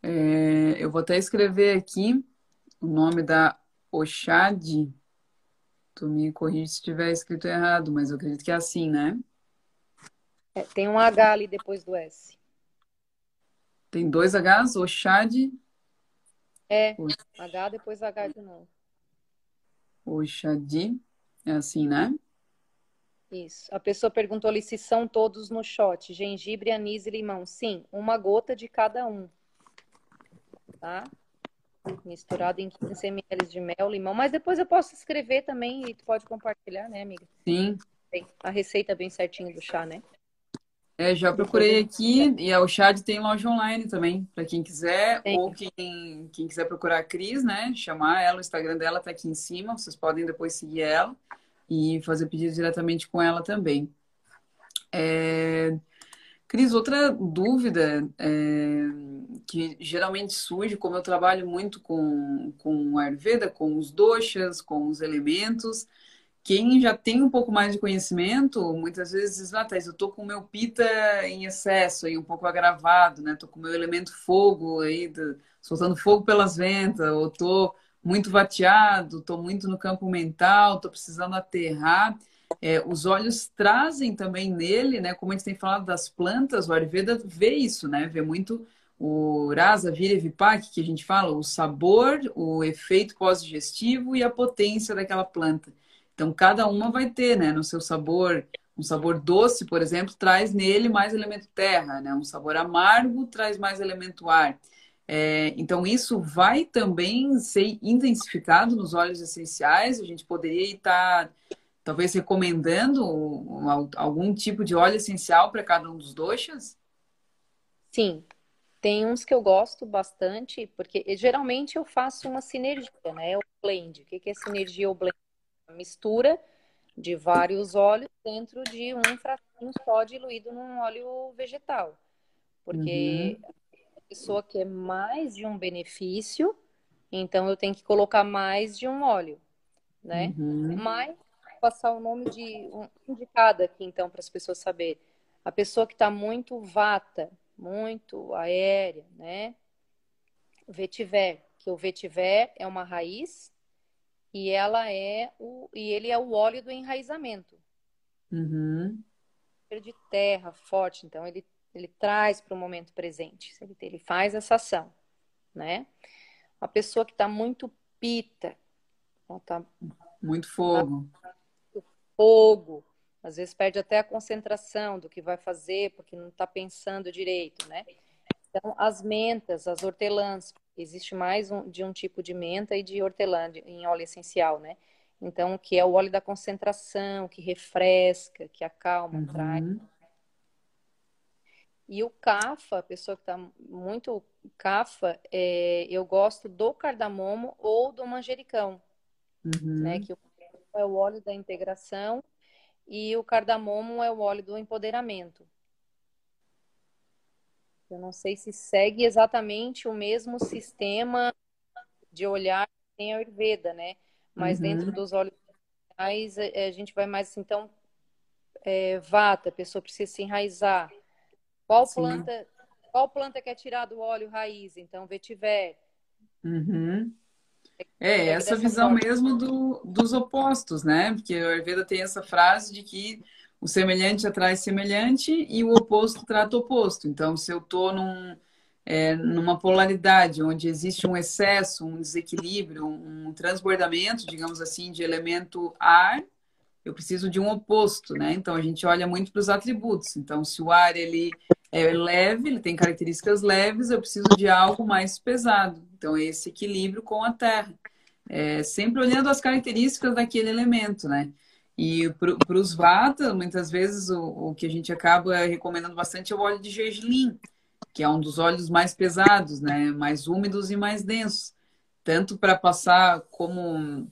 Speaker 1: É, eu vou até escrever aqui o nome da Oxad. Tu me corrige se estiver escrito errado, mas eu acredito que é assim, né?
Speaker 2: É, tem um H ali depois do S.
Speaker 1: Tem dois Hs? Oxad?
Speaker 2: É, H depois H de novo.
Speaker 1: Oxadi. É assim, né?
Speaker 2: Isso. A pessoa perguntou ali se são todos no shot. Gengibre, anis e limão. Sim, uma gota de cada um. Tá? Misturado em 15 ml de mel, limão. Mas depois eu posso escrever também e tu pode compartilhar, né, amiga?
Speaker 1: Sim.
Speaker 2: Tem a receita bem certinho do chá, né?
Speaker 1: É, já procurei aqui e a Chad tem loja online também, para quem quiser, Sim. ou quem, quem quiser procurar a Cris, né? Chamar ela, o Instagram dela tá aqui em cima, vocês podem depois seguir ela e fazer pedido diretamente com ela também. É... Cris, outra dúvida é... que geralmente surge, como eu trabalho muito com, com Ayurveda, com os doshas, com os elementos, quem já tem um pouco mais de conhecimento, muitas vezes ah, Thais, eu tô com o meu pita em excesso, aí um pouco agravado, né? Tô com o meu elemento fogo aí, soltando fogo pelas ventas, ou tô muito vateado, tô muito no campo mental, tô precisando aterrar. É, os olhos trazem também nele, né? Como a gente tem falado das plantas, o Ayurveda vê isso, né? Vê muito o Rasa, Vira Vipak, que a gente fala, o sabor, o efeito pós-digestivo e a potência daquela planta. Então, cada uma vai ter, né, no seu sabor. Um sabor doce, por exemplo, traz nele mais elemento terra, né? Um sabor amargo traz mais elemento ar. É, então, isso vai também ser intensificado nos óleos essenciais. A gente poderia estar, talvez, recomendando algum tipo de óleo essencial para cada um dos doxas?
Speaker 2: Sim, tem uns que eu gosto bastante, porque geralmente eu faço uma sinergia, né? O blend. O que é sinergia ou blend? Mistura de vários óleos dentro de um frasquinho só diluído num óleo vegetal. Porque uhum. a pessoa quer mais de um benefício, então eu tenho que colocar mais de um óleo, né? Uhum. Mas passar o nome de um indicado aqui então para as pessoas saberem. A pessoa que está muito vata, muito aérea, né? Vetiver, que o vetiver é uma raiz e ela é o e ele é o óleo do enraizamento.
Speaker 1: Uhum.
Speaker 2: De terra forte, então ele ele traz para o momento presente. Ele, ele faz essa ação, né? A pessoa que está muito pita,
Speaker 1: tá muito fogo, tá,
Speaker 2: fogo, às vezes perde até a concentração do que vai fazer porque não está pensando direito, né? Então as mentas, as hortelãs, existe mais um, de um tipo de menta e de hortelã de, em óleo essencial, né? Então, que é o óleo da concentração, que refresca, que acalma, uhum. traz. E o cafa, a pessoa que está muito cafa, é, eu gosto do cardamomo ou do manjericão, uhum. né? Que é o óleo da integração e o cardamomo é o óleo do empoderamento. Eu não sei se segue exatamente o mesmo sistema de olhar que tem a Ayurveda, né? Mas uhum. dentro dos olhos a gente vai mais assim, então é, vata, a pessoa precisa se enraizar. Qual planta, qual planta quer tirar do óleo raiz? Então, vetiver.
Speaker 1: Uhum. É, essa visão forma. mesmo do, dos opostos, né? Porque a Ayurveda tem essa frase de que o semelhante atrai semelhante e o oposto trata oposto. Então, se eu estou num, é, numa polaridade onde existe um excesso, um desequilíbrio, um transbordamento, digamos assim, de elemento ar, eu preciso de um oposto, né? Então, a gente olha muito para os atributos. Então, se o ar ele é leve, ele tem características leves, eu preciso de algo mais pesado. Então, é esse equilíbrio com a terra. É, sempre olhando as características daquele elemento, né? E para os vata, muitas vezes o, o, que a gente acaba recomendando bastante é o óleo de gergelim, que é um dos óleos mais pesados, né? Mais úmidos e mais densos. Tanto para passar como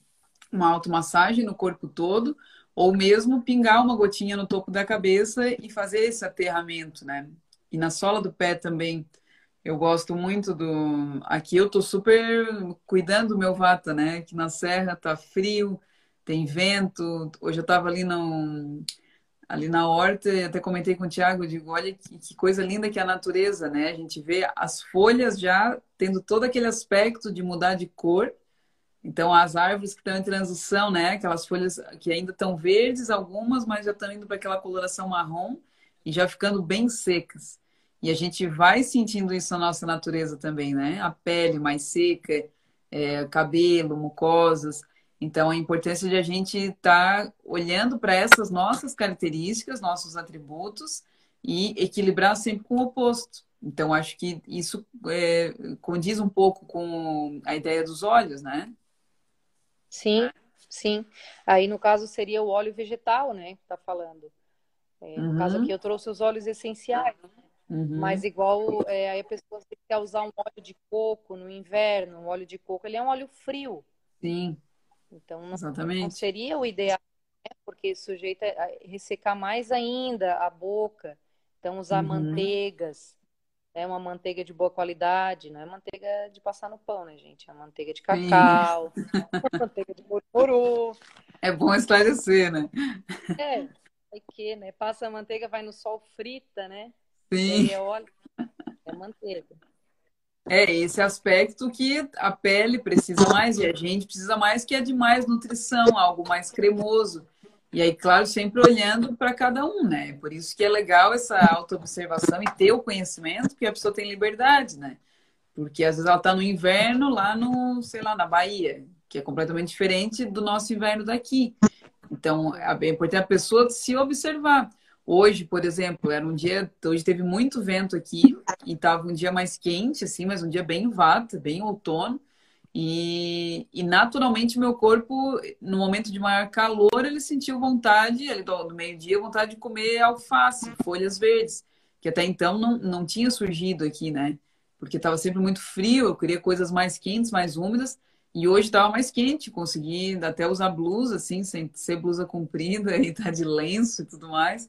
Speaker 1: uma automassagem no corpo todo, ou mesmo pingar uma gotinha no topo da cabeça e fazer esse aterramento, né? E na sola do pé também. Eu gosto muito do. Aqui eu tô super cuidando do meu vata, né? Aqui na serra tá frio, tem vento. Hoje eu tava ali ali na horta e até comentei com o Thiago, digo, olha que, que coisa linda que é a natureza, né? A gente vê as folhas já tendo todo aquele aspecto de mudar de cor. Então, as árvores que estão em transição, né? Aquelas folhas que ainda estão verdes, algumas, mas já estão indo para aquela coloração marrom e já ficando bem secas. E a gente vai sentindo isso na nossa natureza também, né? A pele mais seca, é, cabelo, mucosas. Então, a importância de a gente estar tá olhando para essas nossas características, nossos atributos e equilibrar sempre com o oposto. Então, acho que isso é, condiz um pouco com a ideia dos olhos, né?
Speaker 2: Sim, sim. Aí, no caso, seria o óleo vegetal, né? Que tá falando. É, no uhum. caso aqui, eu trouxe os óleos essenciais. Uhum. Mas igual é, aí a pessoa quer usar um óleo de coco no inverno, o óleo de coco ele é um óleo frio.
Speaker 1: Sim.
Speaker 2: Então não, não seria o ideal, né? porque sujeita a ressecar mais ainda a boca. Então usar uhum. manteigas, né? uma manteiga de boa qualidade, não é manteiga de passar no pão, né, gente? É manteiga de cacau, [LAUGHS] manteiga de murmuru.
Speaker 1: É bom esclarecer, né?
Speaker 2: É, é que, né? Passa a manteiga, vai no sol frita, né?
Speaker 1: Sim.
Speaker 2: É óleo, é manteiga.
Speaker 1: É esse aspecto que a pele precisa mais e a gente precisa mais, que é de mais nutrição, algo mais cremoso. E aí, claro, sempre olhando para cada um, né? Por isso que é legal essa autoobservação e ter o conhecimento, porque a pessoa tem liberdade, né? Porque às vezes ela está no inverno lá no, sei lá, na Bahia, que é completamente diferente do nosso inverno daqui. Então, é importante a pessoa se observar. Hoje, por exemplo, era um dia, hoje teve muito vento aqui e estava um dia mais quente, assim, mas um dia bem vata, bem outono. E, e naturalmente meu corpo, no momento de maior calor, ele sentiu vontade, do, do meio-dia, vontade de comer alface, folhas verdes, que até então não, não tinha surgido aqui, né? Porque estava sempre muito frio, eu queria coisas mais quentes, mais úmidas. E hoje estava mais quente, consegui até usar blusa, assim, sem ser blusa comprida [LAUGHS] e tá de lenço e tudo mais.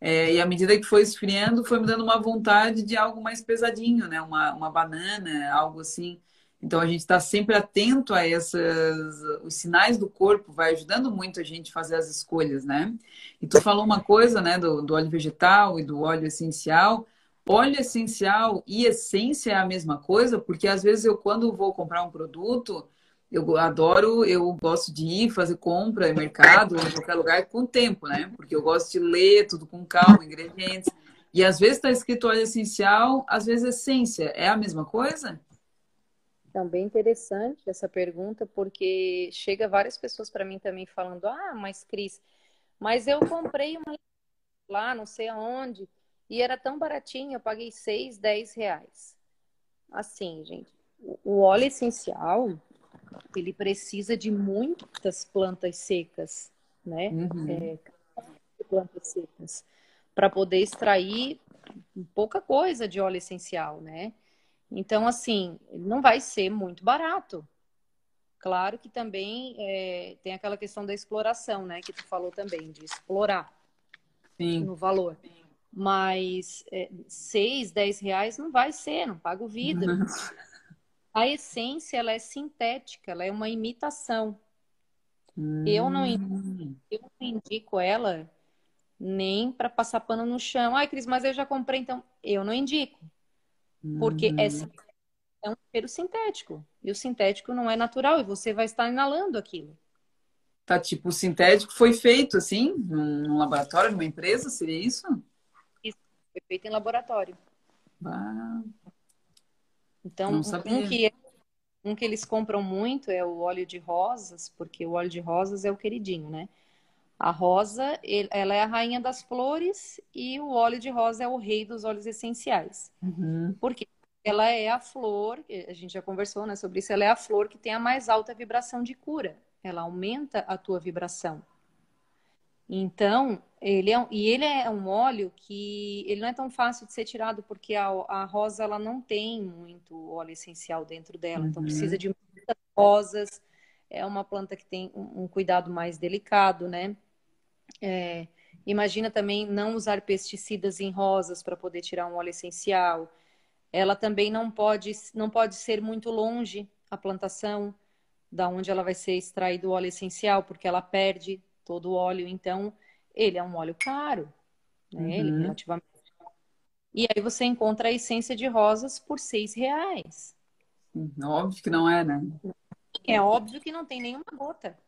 Speaker 1: É, e à medida que foi esfriando, foi me dando uma vontade de algo mais pesadinho, né? Uma, uma banana, algo assim. Então a gente está sempre atento a essas, os sinais do corpo, vai ajudando muito a gente fazer as escolhas, né? E tu falou uma coisa, né, do, do óleo vegetal e do óleo essencial. Óleo essencial e essência é a mesma coisa, porque às vezes eu, quando vou comprar um produto, eu adoro, eu gosto de ir fazer compra em mercado, em qualquer lugar, com tempo, né? Porque eu gosto de ler tudo com calma, ingredientes. E às vezes está escrito óleo essencial, às vezes essência. É a mesma coisa?
Speaker 2: Também interessante essa pergunta, porque chega várias pessoas para mim também falando: ah, mas Cris, mas eu comprei uma lá, não sei aonde, e era tão baratinho, eu paguei 6, 10 reais. Assim, gente, o óleo essencial, ele precisa de muitas plantas secas, né? Uhum. É, plantas secas, para poder extrair pouca coisa de óleo essencial, né? Então, assim, não vai ser muito barato. Claro que também é, tem aquela questão da exploração, né? Que tu falou também, de explorar Sim. no valor. Mas é, seis, dez reais não vai ser, não paga o vidro. Uhum. A essência ela é sintética, ela é uma imitação. Hum. Eu, não, hum. eu não indico ela nem para passar pano no chão. Ai, Cris, mas eu já comprei, então eu não indico. Porque é uhum. é, é um cheiro sintético. E o sintético não é natural e você vai estar inalando aquilo.
Speaker 1: Tá, tipo, o sintético foi feito assim, num laboratório, numa empresa, seria isso?
Speaker 2: Isso, foi feito em laboratório.
Speaker 1: Ah,
Speaker 2: então, um que, é, um que eles compram muito é o óleo de rosas, porque o óleo de rosas é o queridinho, né? A rosa, ela é a rainha das flores e o óleo de rosa é o rei dos óleos essenciais.
Speaker 1: Uhum.
Speaker 2: Porque ela é a flor, a gente já conversou né, sobre isso, ela é a flor que tem a mais alta vibração de cura. Ela aumenta a tua vibração. Então, ele é, e ele é um óleo que ele não é tão fácil de ser tirado porque a, a rosa ela não tem muito óleo essencial dentro dela, então uhum. então precisa de muitas rosas. É uma planta que tem um, um cuidado mais delicado, né? É, imagina também não usar pesticidas em rosas para poder tirar um óleo essencial. Ela também não pode, não pode ser muito longe a plantação da onde ela vai ser extraído o óleo essencial, porque ela perde todo o óleo. Então, ele é um óleo caro, né? Uhum. Ele relativamente. E aí você encontra a essência de rosas por seis reais.
Speaker 1: Óbvio que não é, né?
Speaker 2: É óbvio que não tem nenhuma gota.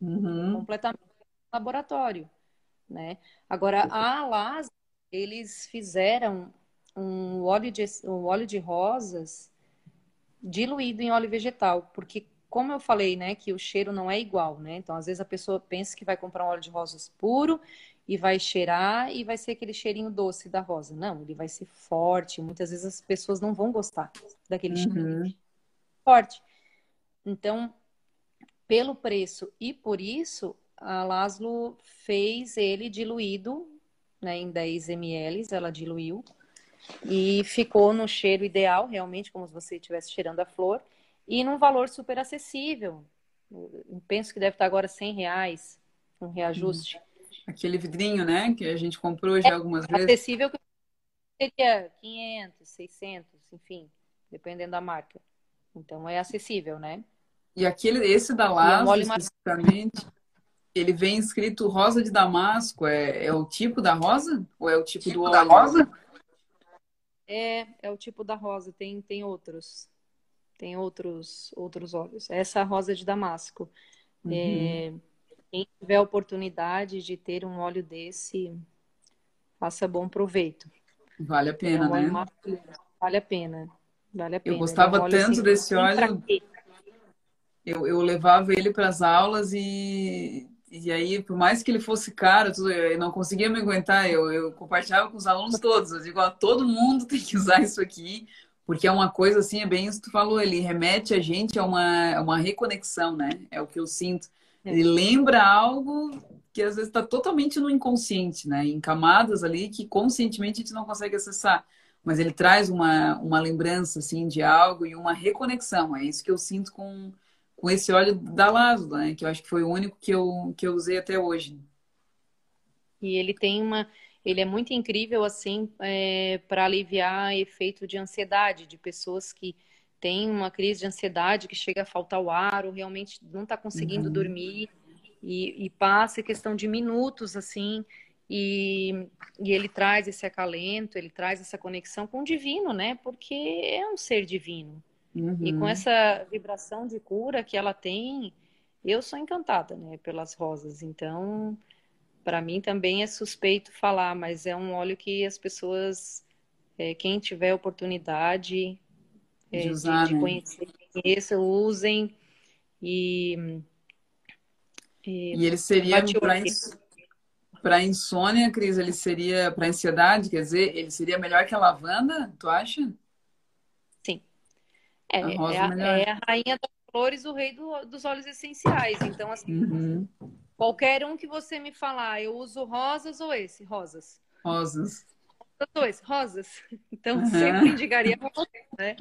Speaker 1: Uhum.
Speaker 2: Completamente laboratório, né? Agora, a Alas, eles fizeram um óleo de, um óleo de rosas diluído em óleo vegetal, porque como eu falei, né, que o cheiro não é igual, né? Então, às vezes a pessoa pensa que vai comprar um óleo de rosas puro e vai cheirar e vai ser aquele cheirinho doce da rosa. Não, ele vai ser forte. Muitas vezes as pessoas não vão gostar daquele uhum. cheirinho forte. Então, pelo preço e por isso, a Laszlo fez ele diluído né, em 10 ml, ela diluiu e ficou no cheiro ideal, realmente, como se você estivesse cheirando a flor, e num valor super acessível. Eu penso que deve estar agora 100 reais, um reajuste.
Speaker 1: Aquele vidrinho, né, que a gente comprou já é, algumas vezes.
Speaker 2: Acessível que seria 500, 600, enfim, dependendo da marca. Então é acessível, né?
Speaker 1: E aquele, esse da Laszlo, especificamente, ele vem escrito rosa de damasco. É, é o tipo da rosa? Ou é o tipo, tipo do óleo? da rosa?
Speaker 2: É, é o tipo da rosa. Tem, tem outros. Tem outros, outros óleos. Essa rosa de damasco. Uhum. É, quem tiver a oportunidade de ter um óleo desse, faça bom proveito.
Speaker 1: Vale a pena, é um
Speaker 2: né? Vale a pena. Vale a pena.
Speaker 1: Eu gostava é um tanto assim, desse óleo. Eu, eu levava ele para as aulas e e aí, por mais que ele fosse caro, eu não conseguia me aguentar. Eu, eu compartilhava com os alunos todos. Eu digo, ó, todo mundo tem que usar isso aqui, porque é uma coisa assim, é bem isso que tu falou, ele remete a gente a uma, uma reconexão, né? É o que eu sinto. É. Ele lembra algo que às vezes está totalmente no inconsciente, né? Em camadas ali que conscientemente a gente não consegue acessar. Mas ele traz uma, uma lembrança, assim, de algo e uma reconexão. É isso que eu sinto com com esse óleo da Laszlo, né? Que eu acho que foi o único que eu, que eu usei até hoje.
Speaker 2: E ele tem uma. Ele é muito incrível, assim, é, para aliviar efeito de ansiedade, de pessoas que têm uma crise de ansiedade, que chega a faltar o ar, ou realmente não está conseguindo uhum. dormir, e, e passa questão de minutos, assim, e, e, ele traz esse acalento, ele traz essa conexão com o divino, né? Porque é um ser divino. Uhum. E com uhum. essa vibração de cura que ela tem, eu sou encantada, né, pelas rosas. Então, para mim também é suspeito falar, mas é um óleo que as pessoas, é, quem tiver oportunidade é, de, usar, de, de né? conhecer, conheça, usem e
Speaker 1: e, e ele seria para insônia, Cris, ele seria para ansiedade, quer dizer, ele seria melhor que a lavanda, tu acha?
Speaker 2: É, a é, a, é, a, rainha das flores, o rei do, dos óleos essenciais. Então, assim,
Speaker 1: uhum.
Speaker 2: Qualquer um que você me falar, eu uso rosas ou esse? Rosas.
Speaker 1: Rosas.
Speaker 2: Dois, rosas. [LAUGHS] Então, uhum. sempre indicaria rosas, né?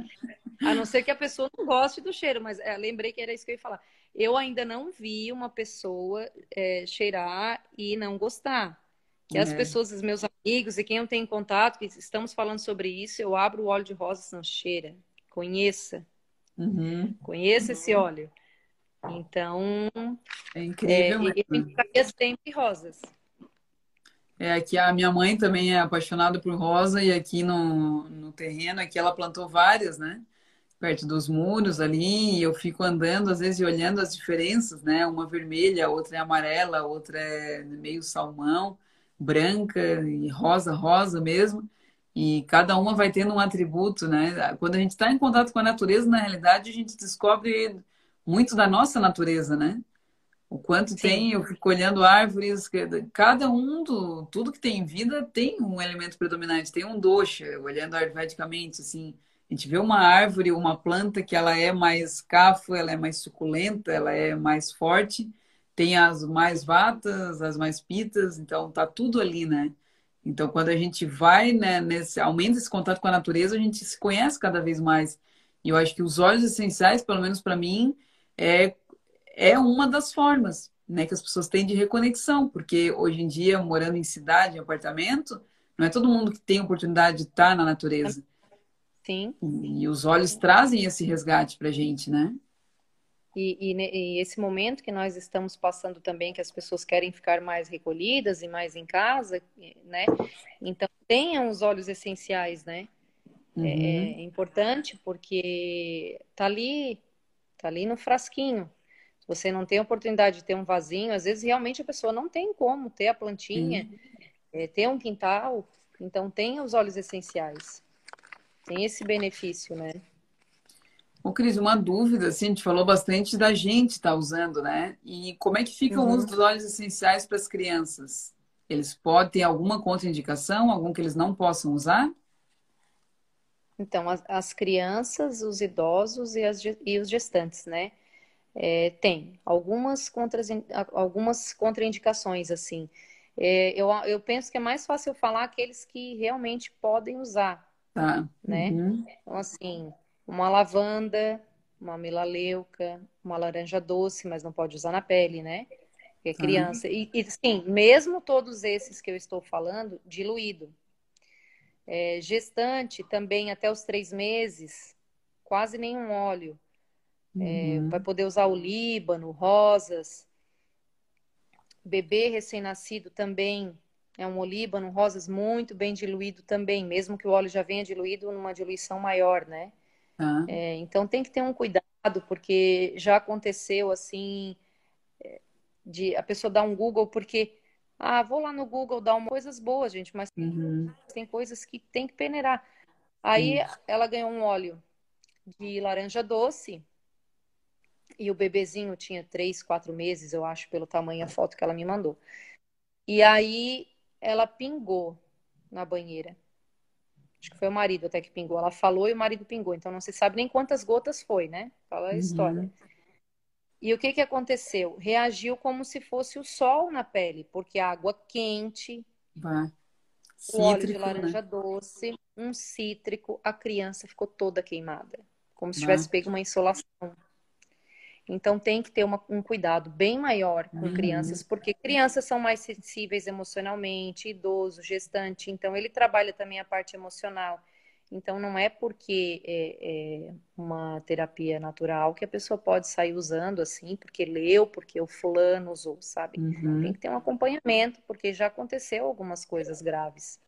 Speaker 2: A não ser que a pessoa não goste do cheiro, mas é, lembrei que era isso que eu ia falar. Eu ainda não vi uma pessoa é, cheirar e não gostar. Que as é. pessoas, os meus amigos e quem eu tenho contato, que estamos falando sobre isso, eu abro o óleo de rosas, não cheira. Conheça.
Speaker 1: Uhum.
Speaker 2: Conheça esse óleo. Então,
Speaker 1: é incrível.
Speaker 2: É, ele sempre rosas.
Speaker 1: É, aqui a minha mãe também é apaixonada por rosa e aqui no, no terreno, aqui ela plantou várias, né? Perto dos muros ali, e eu fico andando às vezes e olhando as diferenças, né? Uma vermelha, outra é amarela, outra é meio salmão, branca e rosa, rosa mesmo. E cada uma vai tendo um atributo, né? Quando a gente está em contato com a natureza, na realidade, a gente descobre muito da nossa natureza, né? O quanto Sim. tem, eu fico olhando árvores, cada um do, tudo que tem vida tem um elemento predominante, tem um dosha, olhando ayurvedicamente, assim, a gente vê uma árvore, uma planta que ela é mais cafo, ela é mais suculenta, ela é mais forte, tem as mais vatas, as mais pitas, então tá tudo ali, né? Então, quando a gente vai, né, nesse, aumenta esse contato com a natureza, a gente se conhece cada vez mais. E eu acho que os óleos essenciais, pelo menos para mim, é é uma das formas né, que as pessoas têm de reconexão, porque hoje em dia, morando em cidade, em apartamento, não é todo mundo que tem oportunidade de estar na natureza.
Speaker 2: Sim.
Speaker 1: E, e os olhos trazem esse resgate para a gente, né?
Speaker 2: E, e, e, esse momento que nós estamos passando também, que as pessoas querem ficar mais recolhidas e mais em casa, né? Então, tenham os olhos essenciais, né? É, uhum. É, é importante porque tá ali, tá ali no frasquinho, você não tem a oportunidade de ter um vasinho, às vezes realmente a pessoa não tem como ter a plantinha, é, ter um quintal, então tem os óleos essenciais. Tem esse benefício, né?
Speaker 1: Ô, Cris, uma dúvida, assim, a gente falou bastante da gente estar tá usando, né? E como é que fica uhum. o uso dos óleos essenciais para as crianças? Eles podem ter alguma contraindicação, algum que eles não possam usar?
Speaker 2: Então, as, as crianças, os idosos e, as, e os gestantes, né? É, tem algumas, contra, algumas contraindicações, assim. É, eu, eu penso que é mais fácil falar aqueles que realmente podem usar,
Speaker 1: tá.
Speaker 2: né? Uhum. Então, assim, uma lavanda, uma melaleuca, uma laranja doce, mas não pode usar na pele, né? Porque é tá. criança. Uhum. E, e, sim, mesmo todos esses que eu estou falando, diluído. É, gestante, também até os três meses, quase nenhum óleo. É, uhum. É, vai poder usar o líbano, rosas. Bebê recém-nascido também é um olíbano, rosas muito bem diluído também, mesmo que o óleo já venha diluído numa diluição maior, né? Uhum. É, então tem que ter um cuidado, porque já aconteceu assim é, de a pessoa dar um Google porque ah, vou lá no Google dar uma coisas boas, gente, mas uhum. tem coisas que tem que peneirar. Aí ela ganhou um óleo de laranja doce e o bebezinho tinha três, quatro meses, eu acho, pelo tamanho a foto que ela me mandou. E aí ela pingou na banheira. Acho que foi o marido até que pingou. Ela falou e o marido pingou. Então não se sabe nem quantas gotas foi, né? Fala a uhum. história. E o que, que aconteceu? Reagiu como se fosse o sol na pele, porque água quente,
Speaker 1: Vai.
Speaker 2: o óleo de né? laranja né? doce, um cítrico, a criança ficou toda queimada, como se tivesse pego uma insolação. Então tem que ter uma, um cuidado bem maior com uhum. crianças, porque crianças são mais sensíveis emocionalmente, idoso, gestante, então ele trabalha também a parte emocional. Então não é porque é, é uma terapia natural que a pessoa pode sair usando assim, porque leu, porque o fulano usou, sabe? Uhum. Tem que ter um acompanhamento, porque já aconteceu algumas coisas graves.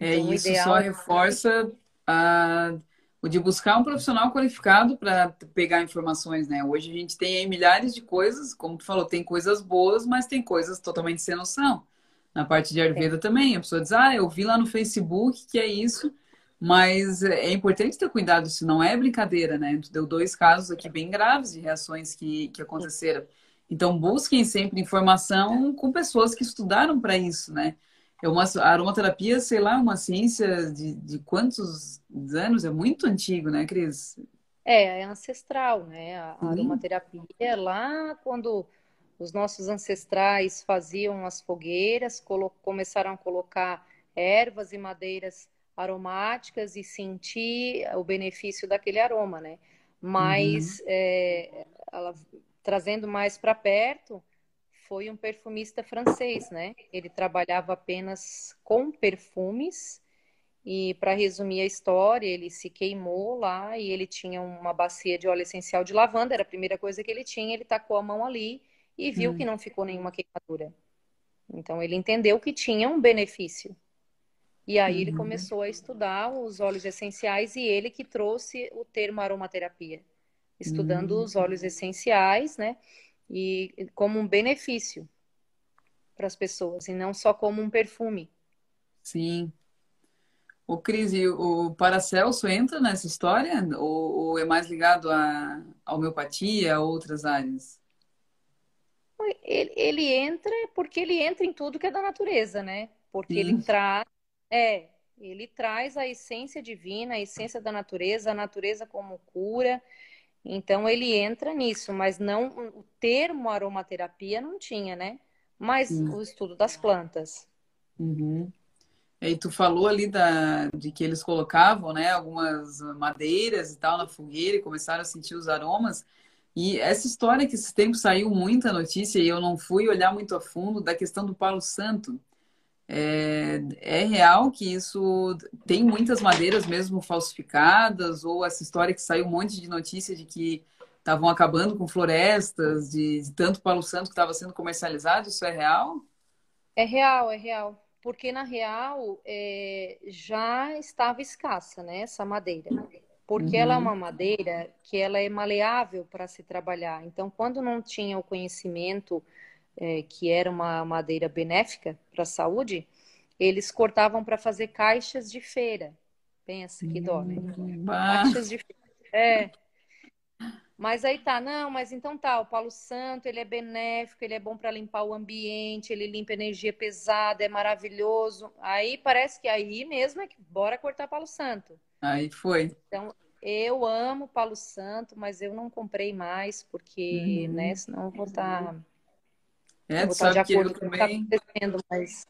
Speaker 1: É, então, isso só é reforça a o de buscar um profissional qualificado para pegar informações, né? Hoje a gente tem aí milhares de coisas, como tu falou, tem coisas boas, mas tem coisas totalmente sem noção. Na parte de Ayurveda também, a pessoa diz, ah, eu vi lá no Facebook que é isso, mas é importante ter cuidado, isso não é brincadeira, né? Tu deu dois casos aqui bem graves de reações que, que aconteceram. Então, busquem sempre informação com pessoas que estudaram para isso, né? É uma a aromaterapia, sei lá, uma ciência de, de quantos anos? É muito antigo, né, Cris?
Speaker 2: É, é ancestral, né? A Sim. aromaterapia é lá quando os nossos ancestrais faziam as fogueiras, começaram a colocar ervas e madeiras aromáticas e sentir o benefício daquele aroma, né? Mas uhum. é, ela, trazendo mais para perto, foi um perfumista francês, né? Ele trabalhava apenas com perfumes e para resumir a história, ele se queimou lá e ele tinha uma bacia de óleo essencial de lavanda, era a primeira coisa que ele tinha, ele tacou a mão ali e viu hum. que não ficou nenhuma queimadura. Então ele entendeu que tinha um benefício. E aí uhum. ele começou a estudar os óleos essenciais e ele que trouxe o termo aromaterapia, estudando uhum. os óleos essenciais, né? E como um benefício para as pessoas e não só como um perfume.
Speaker 1: Sim. O Cris, o Paracelso entra nessa história ou, ou é mais ligado à homeopatia, a outras áreas?
Speaker 2: Ele, ele entra porque ele entra em tudo que é da natureza, né? Porque Sim. ele traz, é, ele traz a essência divina, a essência da natureza, a natureza como cura. Então ele entra nisso, mas não o termo aromaterapia não tinha, né? Mas o estudo das plantas.
Speaker 1: Uhum. E tu falou ali da, de que eles colocavam, né, algumas madeiras e tal na fogueira e começaram a sentir os aromas. E essa história que esse tempo saiu muita notícia e eu não fui olhar muito a fundo da questão do Palo Santo. É, é, real que isso tem muitas madeiras mesmo falsificadas, ou essa história que saiu um monte de notícia de que estavam acabando com florestas, de, de tanto Palo Santo que estava sendo comercializado, isso é real?
Speaker 2: É real, é real. Porque na real é, já estava escassa né, essa madeira porque uhum. ela é uma uhum. madeira que ela é maleável para se trabalhar. Então, quando não tinha o conhecimento é, que era uma madeira benéfica para a saúde, eles cortavam para fazer caixas de feira. Pensa que dó, né? Uhum. Caixas de feira. É. Mas aí tá, não, mas então tá, o Paulo Santo, ele é benéfico, ele é bom para limpar o ambiente, ele limpa energia pesada, é maravilhoso. Aí parece que aí mesmo é que bora cortar Paulo Santo.
Speaker 1: Aí foi.
Speaker 2: Então, eu amo Palo Santo, mas eu não comprei mais, porque, uhum. né, senão eu vou estar. Tá,
Speaker 1: é, vou estar tá de acordo com o que está
Speaker 2: acontecendo, mas.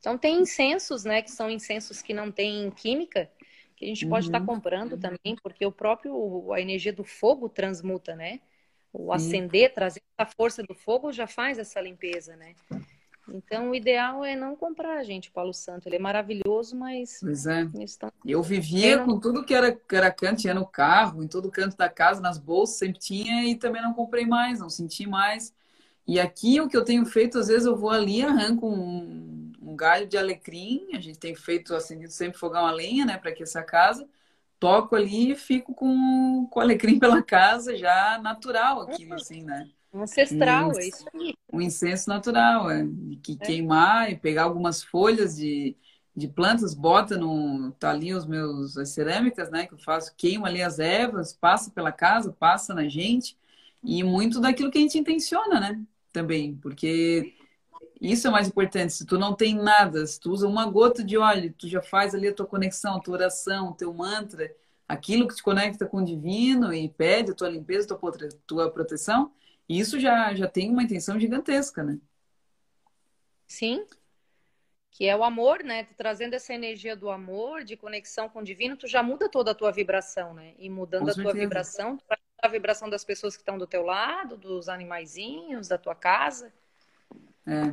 Speaker 2: Então tem incensos, né, que são incensos que não têm química, que a gente pode estar tá uhum. tá comprando também, porque o próprio a energia do fogo transmuta, né? O acender, trazer a força do fogo já faz essa limpeza, né? Então, o ideal é não comprar, gente, o Paulo Santo. Ele é maravilhoso, mas.
Speaker 1: Pois é. Eu vivia com tudo que era, que era canto, tinha no carro, em todo canto da casa, nas bolsas, sempre tinha, e também não comprei mais, não senti mais. E aqui o que eu tenho feito, às vezes eu vou ali, arranco um, um galho de alecrim, a gente tem feito acendido sempre fogão a lenha, né, para aquecer a casa. Toco ali e fico com, com alecrim [LAUGHS] pela casa, já natural aquilo, assim, né?
Speaker 2: Ancestral, um, é isso aí.
Speaker 1: Um incenso natural, é. Que é. queimar e pegar algumas folhas de, de plantas, bota no. Tá ali os meus as cerâmicas, né? Que eu faço, queimo ali as ervas, passa pela casa, passa na gente. E muito daquilo que a gente intenciona, né? Também, porque isso é mais importante. Se tu não tem nada, se tu usa uma gota de óleo, tu já faz ali a tua conexão, a tua oração, teu mantra, aquilo que te conecta com o divino e pede a tua limpeza, a tua, tua proteção, isso já, já tem uma intenção gigantesca, né?
Speaker 2: Sim. Que é o amor, né? Tu trazendo essa energia do amor, de conexão com o divino, tu já muda toda a tua vibração, né? E mudando a tua vibração, tu vai mudar a vibração das pessoas que estão do teu lado, dos animaizinhos, da tua casa.
Speaker 1: É.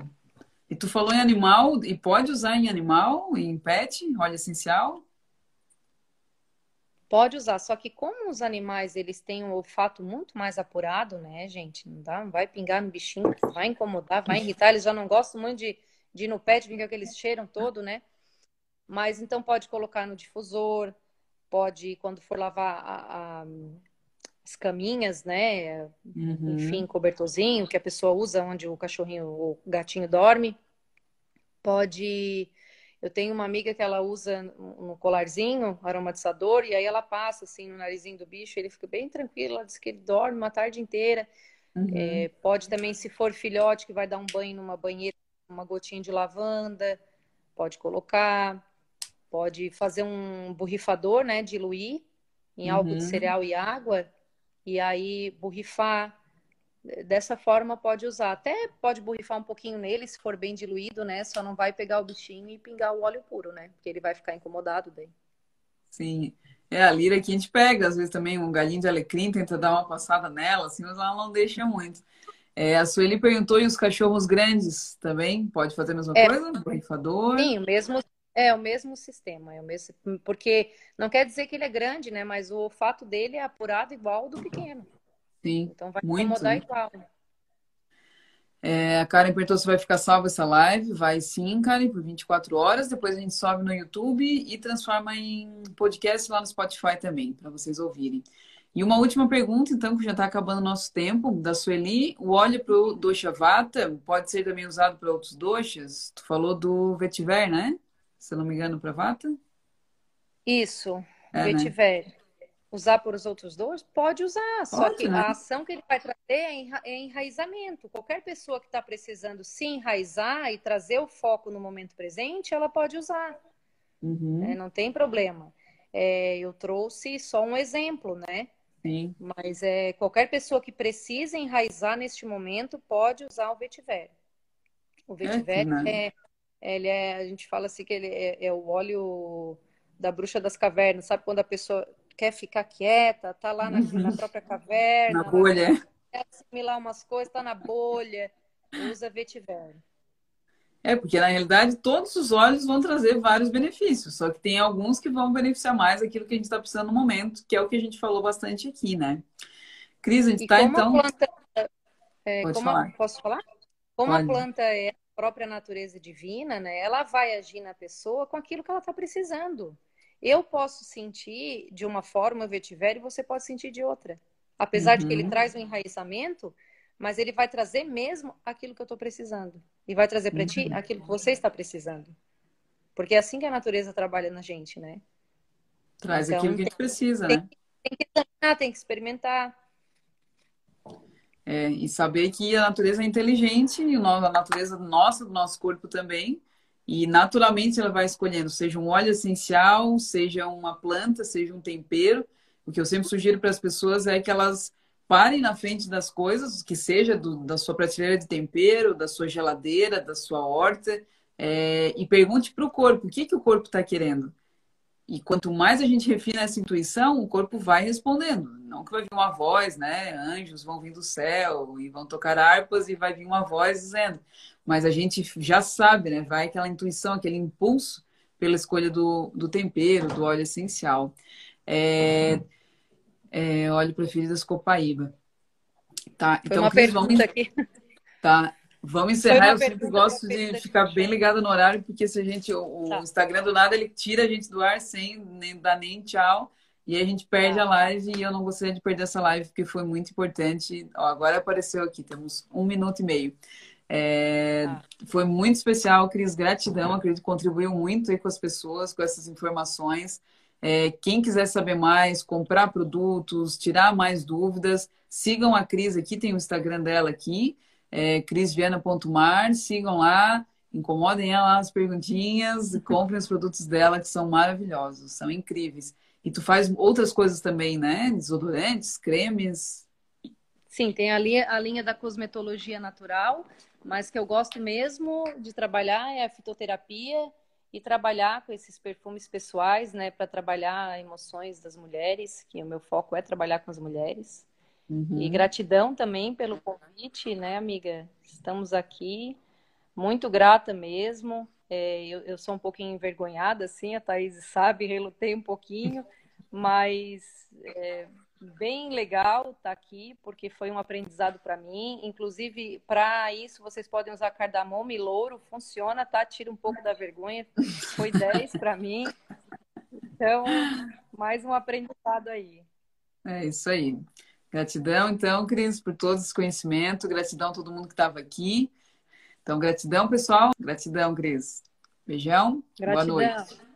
Speaker 1: E tu falou em animal, e pode usar em animal, em pet, óleo essencial?
Speaker 2: Pode usar, só que como os animais eles têm um olfato muito mais apurado, né, gente? Não dá, não vai pingar no bichinho, vai incomodar, vai irritar. Eles já não gostam muito de, de ir no pet, vir com aqueles cheiram todo, né? Mas então pode colocar no difusor, pode, quando for lavar a, a, as caminhas, né? Uhum. Enfim, cobertorzinho que a pessoa usa onde o cachorrinho, o gatinho dorme. Pode eu tenho uma amiga que ela usa no colarzinho, aromatizador, e aí ela passa assim no narizinho do bicho, ele fica bem tranquilo, ela diz que ele dorme uma tarde inteira. Uhum. É, pode também, se for filhote, que vai dar um banho numa banheira, uma gotinha de lavanda, pode colocar. Pode fazer um borrifador, né, diluir em uhum. álcool de cereal e água, e aí borrifar dessa forma pode usar. Até pode borrifar um pouquinho nele, se for bem diluído, né? Só não vai pegar o bichinho e pingar o óleo puro, né? Porque ele vai ficar incomodado daí.
Speaker 1: Sim. É, a lira que a gente pega, às vezes também um galinho de alecrim, tenta dar uma passada nela, assim, mas ela não deixa muito. É, a Sueli perguntou, e os cachorros grandes também? Pode fazer a mesma é, coisa? Borrifador?
Speaker 2: Sim, o mesmo, é o mesmo sistema, é o mesmo, porque não quer dizer que ele é grande, né? Mas o olfato dele é apurado igual ao do pequeno.
Speaker 1: Sim.
Speaker 2: Então vai muito, incomodar né? igual.
Speaker 1: É, a Karen perguntou se vai ficar salva essa live. Vai sim, Karen, por 24 horas. Depois a gente sobe no YouTube e transforma em podcast lá no Spotify também, para vocês ouvirem. E uma última pergunta, então, que já está acabando o nosso tempo, da Sueli. O óleo para o dosha vata pode ser também usado para outros doshas? Tu falou do vetiver, né? Se não me engano, para vata?
Speaker 2: Isso, é, né? vetiver. Né? Usar por os outros dois? Pode usar, só pode, que né? a ação que ele vai trazer é, é enraizamento. Qualquer pessoa que está precisando se enraizar e trazer o foco no momento presente, ela pode usar. Uhum. É, não tem problema. É, eu trouxe só um exemplo, né?
Speaker 1: Sim.
Speaker 2: Mas é, qualquer pessoa que precisa enraizar neste momento pode usar o vetiver. O vetiver é, é, ele é, a gente fala assim que ele é, é, o óleo da bruxa das cavernas, sabe quando a pessoa quer ficar quieta, tá lá na, na própria [LAUGHS] caverna,
Speaker 1: na bolha,
Speaker 2: quer assimilar umas coisas, tá na bolha, usa vetiver.
Speaker 1: É, porque na realidade todos os óleos vão trazer vários benefícios, só que tem alguns que vão beneficiar mais aquilo que a gente está precisando no momento, que é o que a gente falou bastante aqui, né? Cris, a gente está então.
Speaker 2: Planta, é, Pode falar. A, posso falar? Como Pode. a planta é própria natureza divina, né? Ela vai agir na pessoa com aquilo que ela está precisando. Eu posso sentir de uma forma vetiver e você pode sentir de outra. Apesar uhum. de que ele uhum. traz um enraizamento, mas ele vai trazer mesmo aquilo que eu estou precisando. E vai trazer para uhum. ti aquilo que você está precisando. Porque é assim que a natureza trabalha na gente, né?
Speaker 1: Traz então, aquilo que a gente precisa, tem, né?
Speaker 2: Tem que examinar, tem que experimentar.
Speaker 1: É, e saber que a natureza é inteligente, e a natureza nossa, do nosso corpo também. E naturalmente ela vai escolhendo, seja um óleo essencial, seja uma planta, seja um tempero. O que eu sempre sugiro para as pessoas é que elas parem na frente das coisas, que seja do, da sua prateleira de tempero, da sua geladeira, da sua horta, é, e pergunte para o corpo o que, que o corpo está querendo. E quanto mais a gente refina essa intuição, o corpo vai respondendo. Não que vai vir uma voz, né? Anjos vão vir do céu e vão tocar harpas e vai vir uma voz dizendo. Mas a gente já sabe, né? Vai aquela intuição, aquele impulso pela escolha do, do tempero, do óleo essencial. É, é, óleo preferido das Copaíba. Tá,
Speaker 2: Foi então, uma Cris, pergunta vamos... aqui.
Speaker 1: Tá, vamos encerrar. Eu sempre gosto de ficar bem ligado no horário, porque se a gente, o, tá. Instagram do nada, ele tira a gente do ar sem nem dar nem tchau. E a gente perde tá. a live e eu não gostaria de perder essa live, porque foi muito importante. Ó, agora apareceu aqui, temos um minuto e meio. É, tá. Foi muito especial, Cris. Gratidão, acredito que contribuiu muito com as pessoas, com essas informações. É, quem quiser saber mais, comprar produtos, tirar mais dúvidas, sigam a Cris aqui, tem o Instagram dela aqui, é, crisviana.mar, sigam lá, incomodem ela as perguntinhas, comprem os produtos dela que são maravilhosos, são incríveis. E tu faz outras coisas também, né? Desodorantes, cremes.
Speaker 2: Sim, tem a linha, a linha da cosmetologia natural, mas que eu gosto mesmo de trabalhar é a fitoterapia e trabalhar com esses perfumes pessoais, né, para trabalhar emoções das mulheres, que o meu foco é trabalhar com as mulheres. Uhum. E gratidão também pelo convite, né, amiga? Estamos aqui, muito grata mesmo. É, eu, eu, sou um pouquinho envergonhada, assim, a Thaís sabe, relutei um pouquinho, [LAUGHS] mas é, bem legal estar tá aqui, porque foi um aprendizado para mim. Inclusive, para isso, vocês podem usar cardamomo e louro, funciona, tá? Tira um pouco da vergonha. Foi 10 para mim. Então, mais um aprendizado aí.
Speaker 1: É isso aí. Gratidão, então, Cris, por todo esse conhecimento. Gratidão a todo mundo que estava aqui. Então, gratidão, pessoal. Gratidão, Cris. Beijão. Gratidão. Boa noite.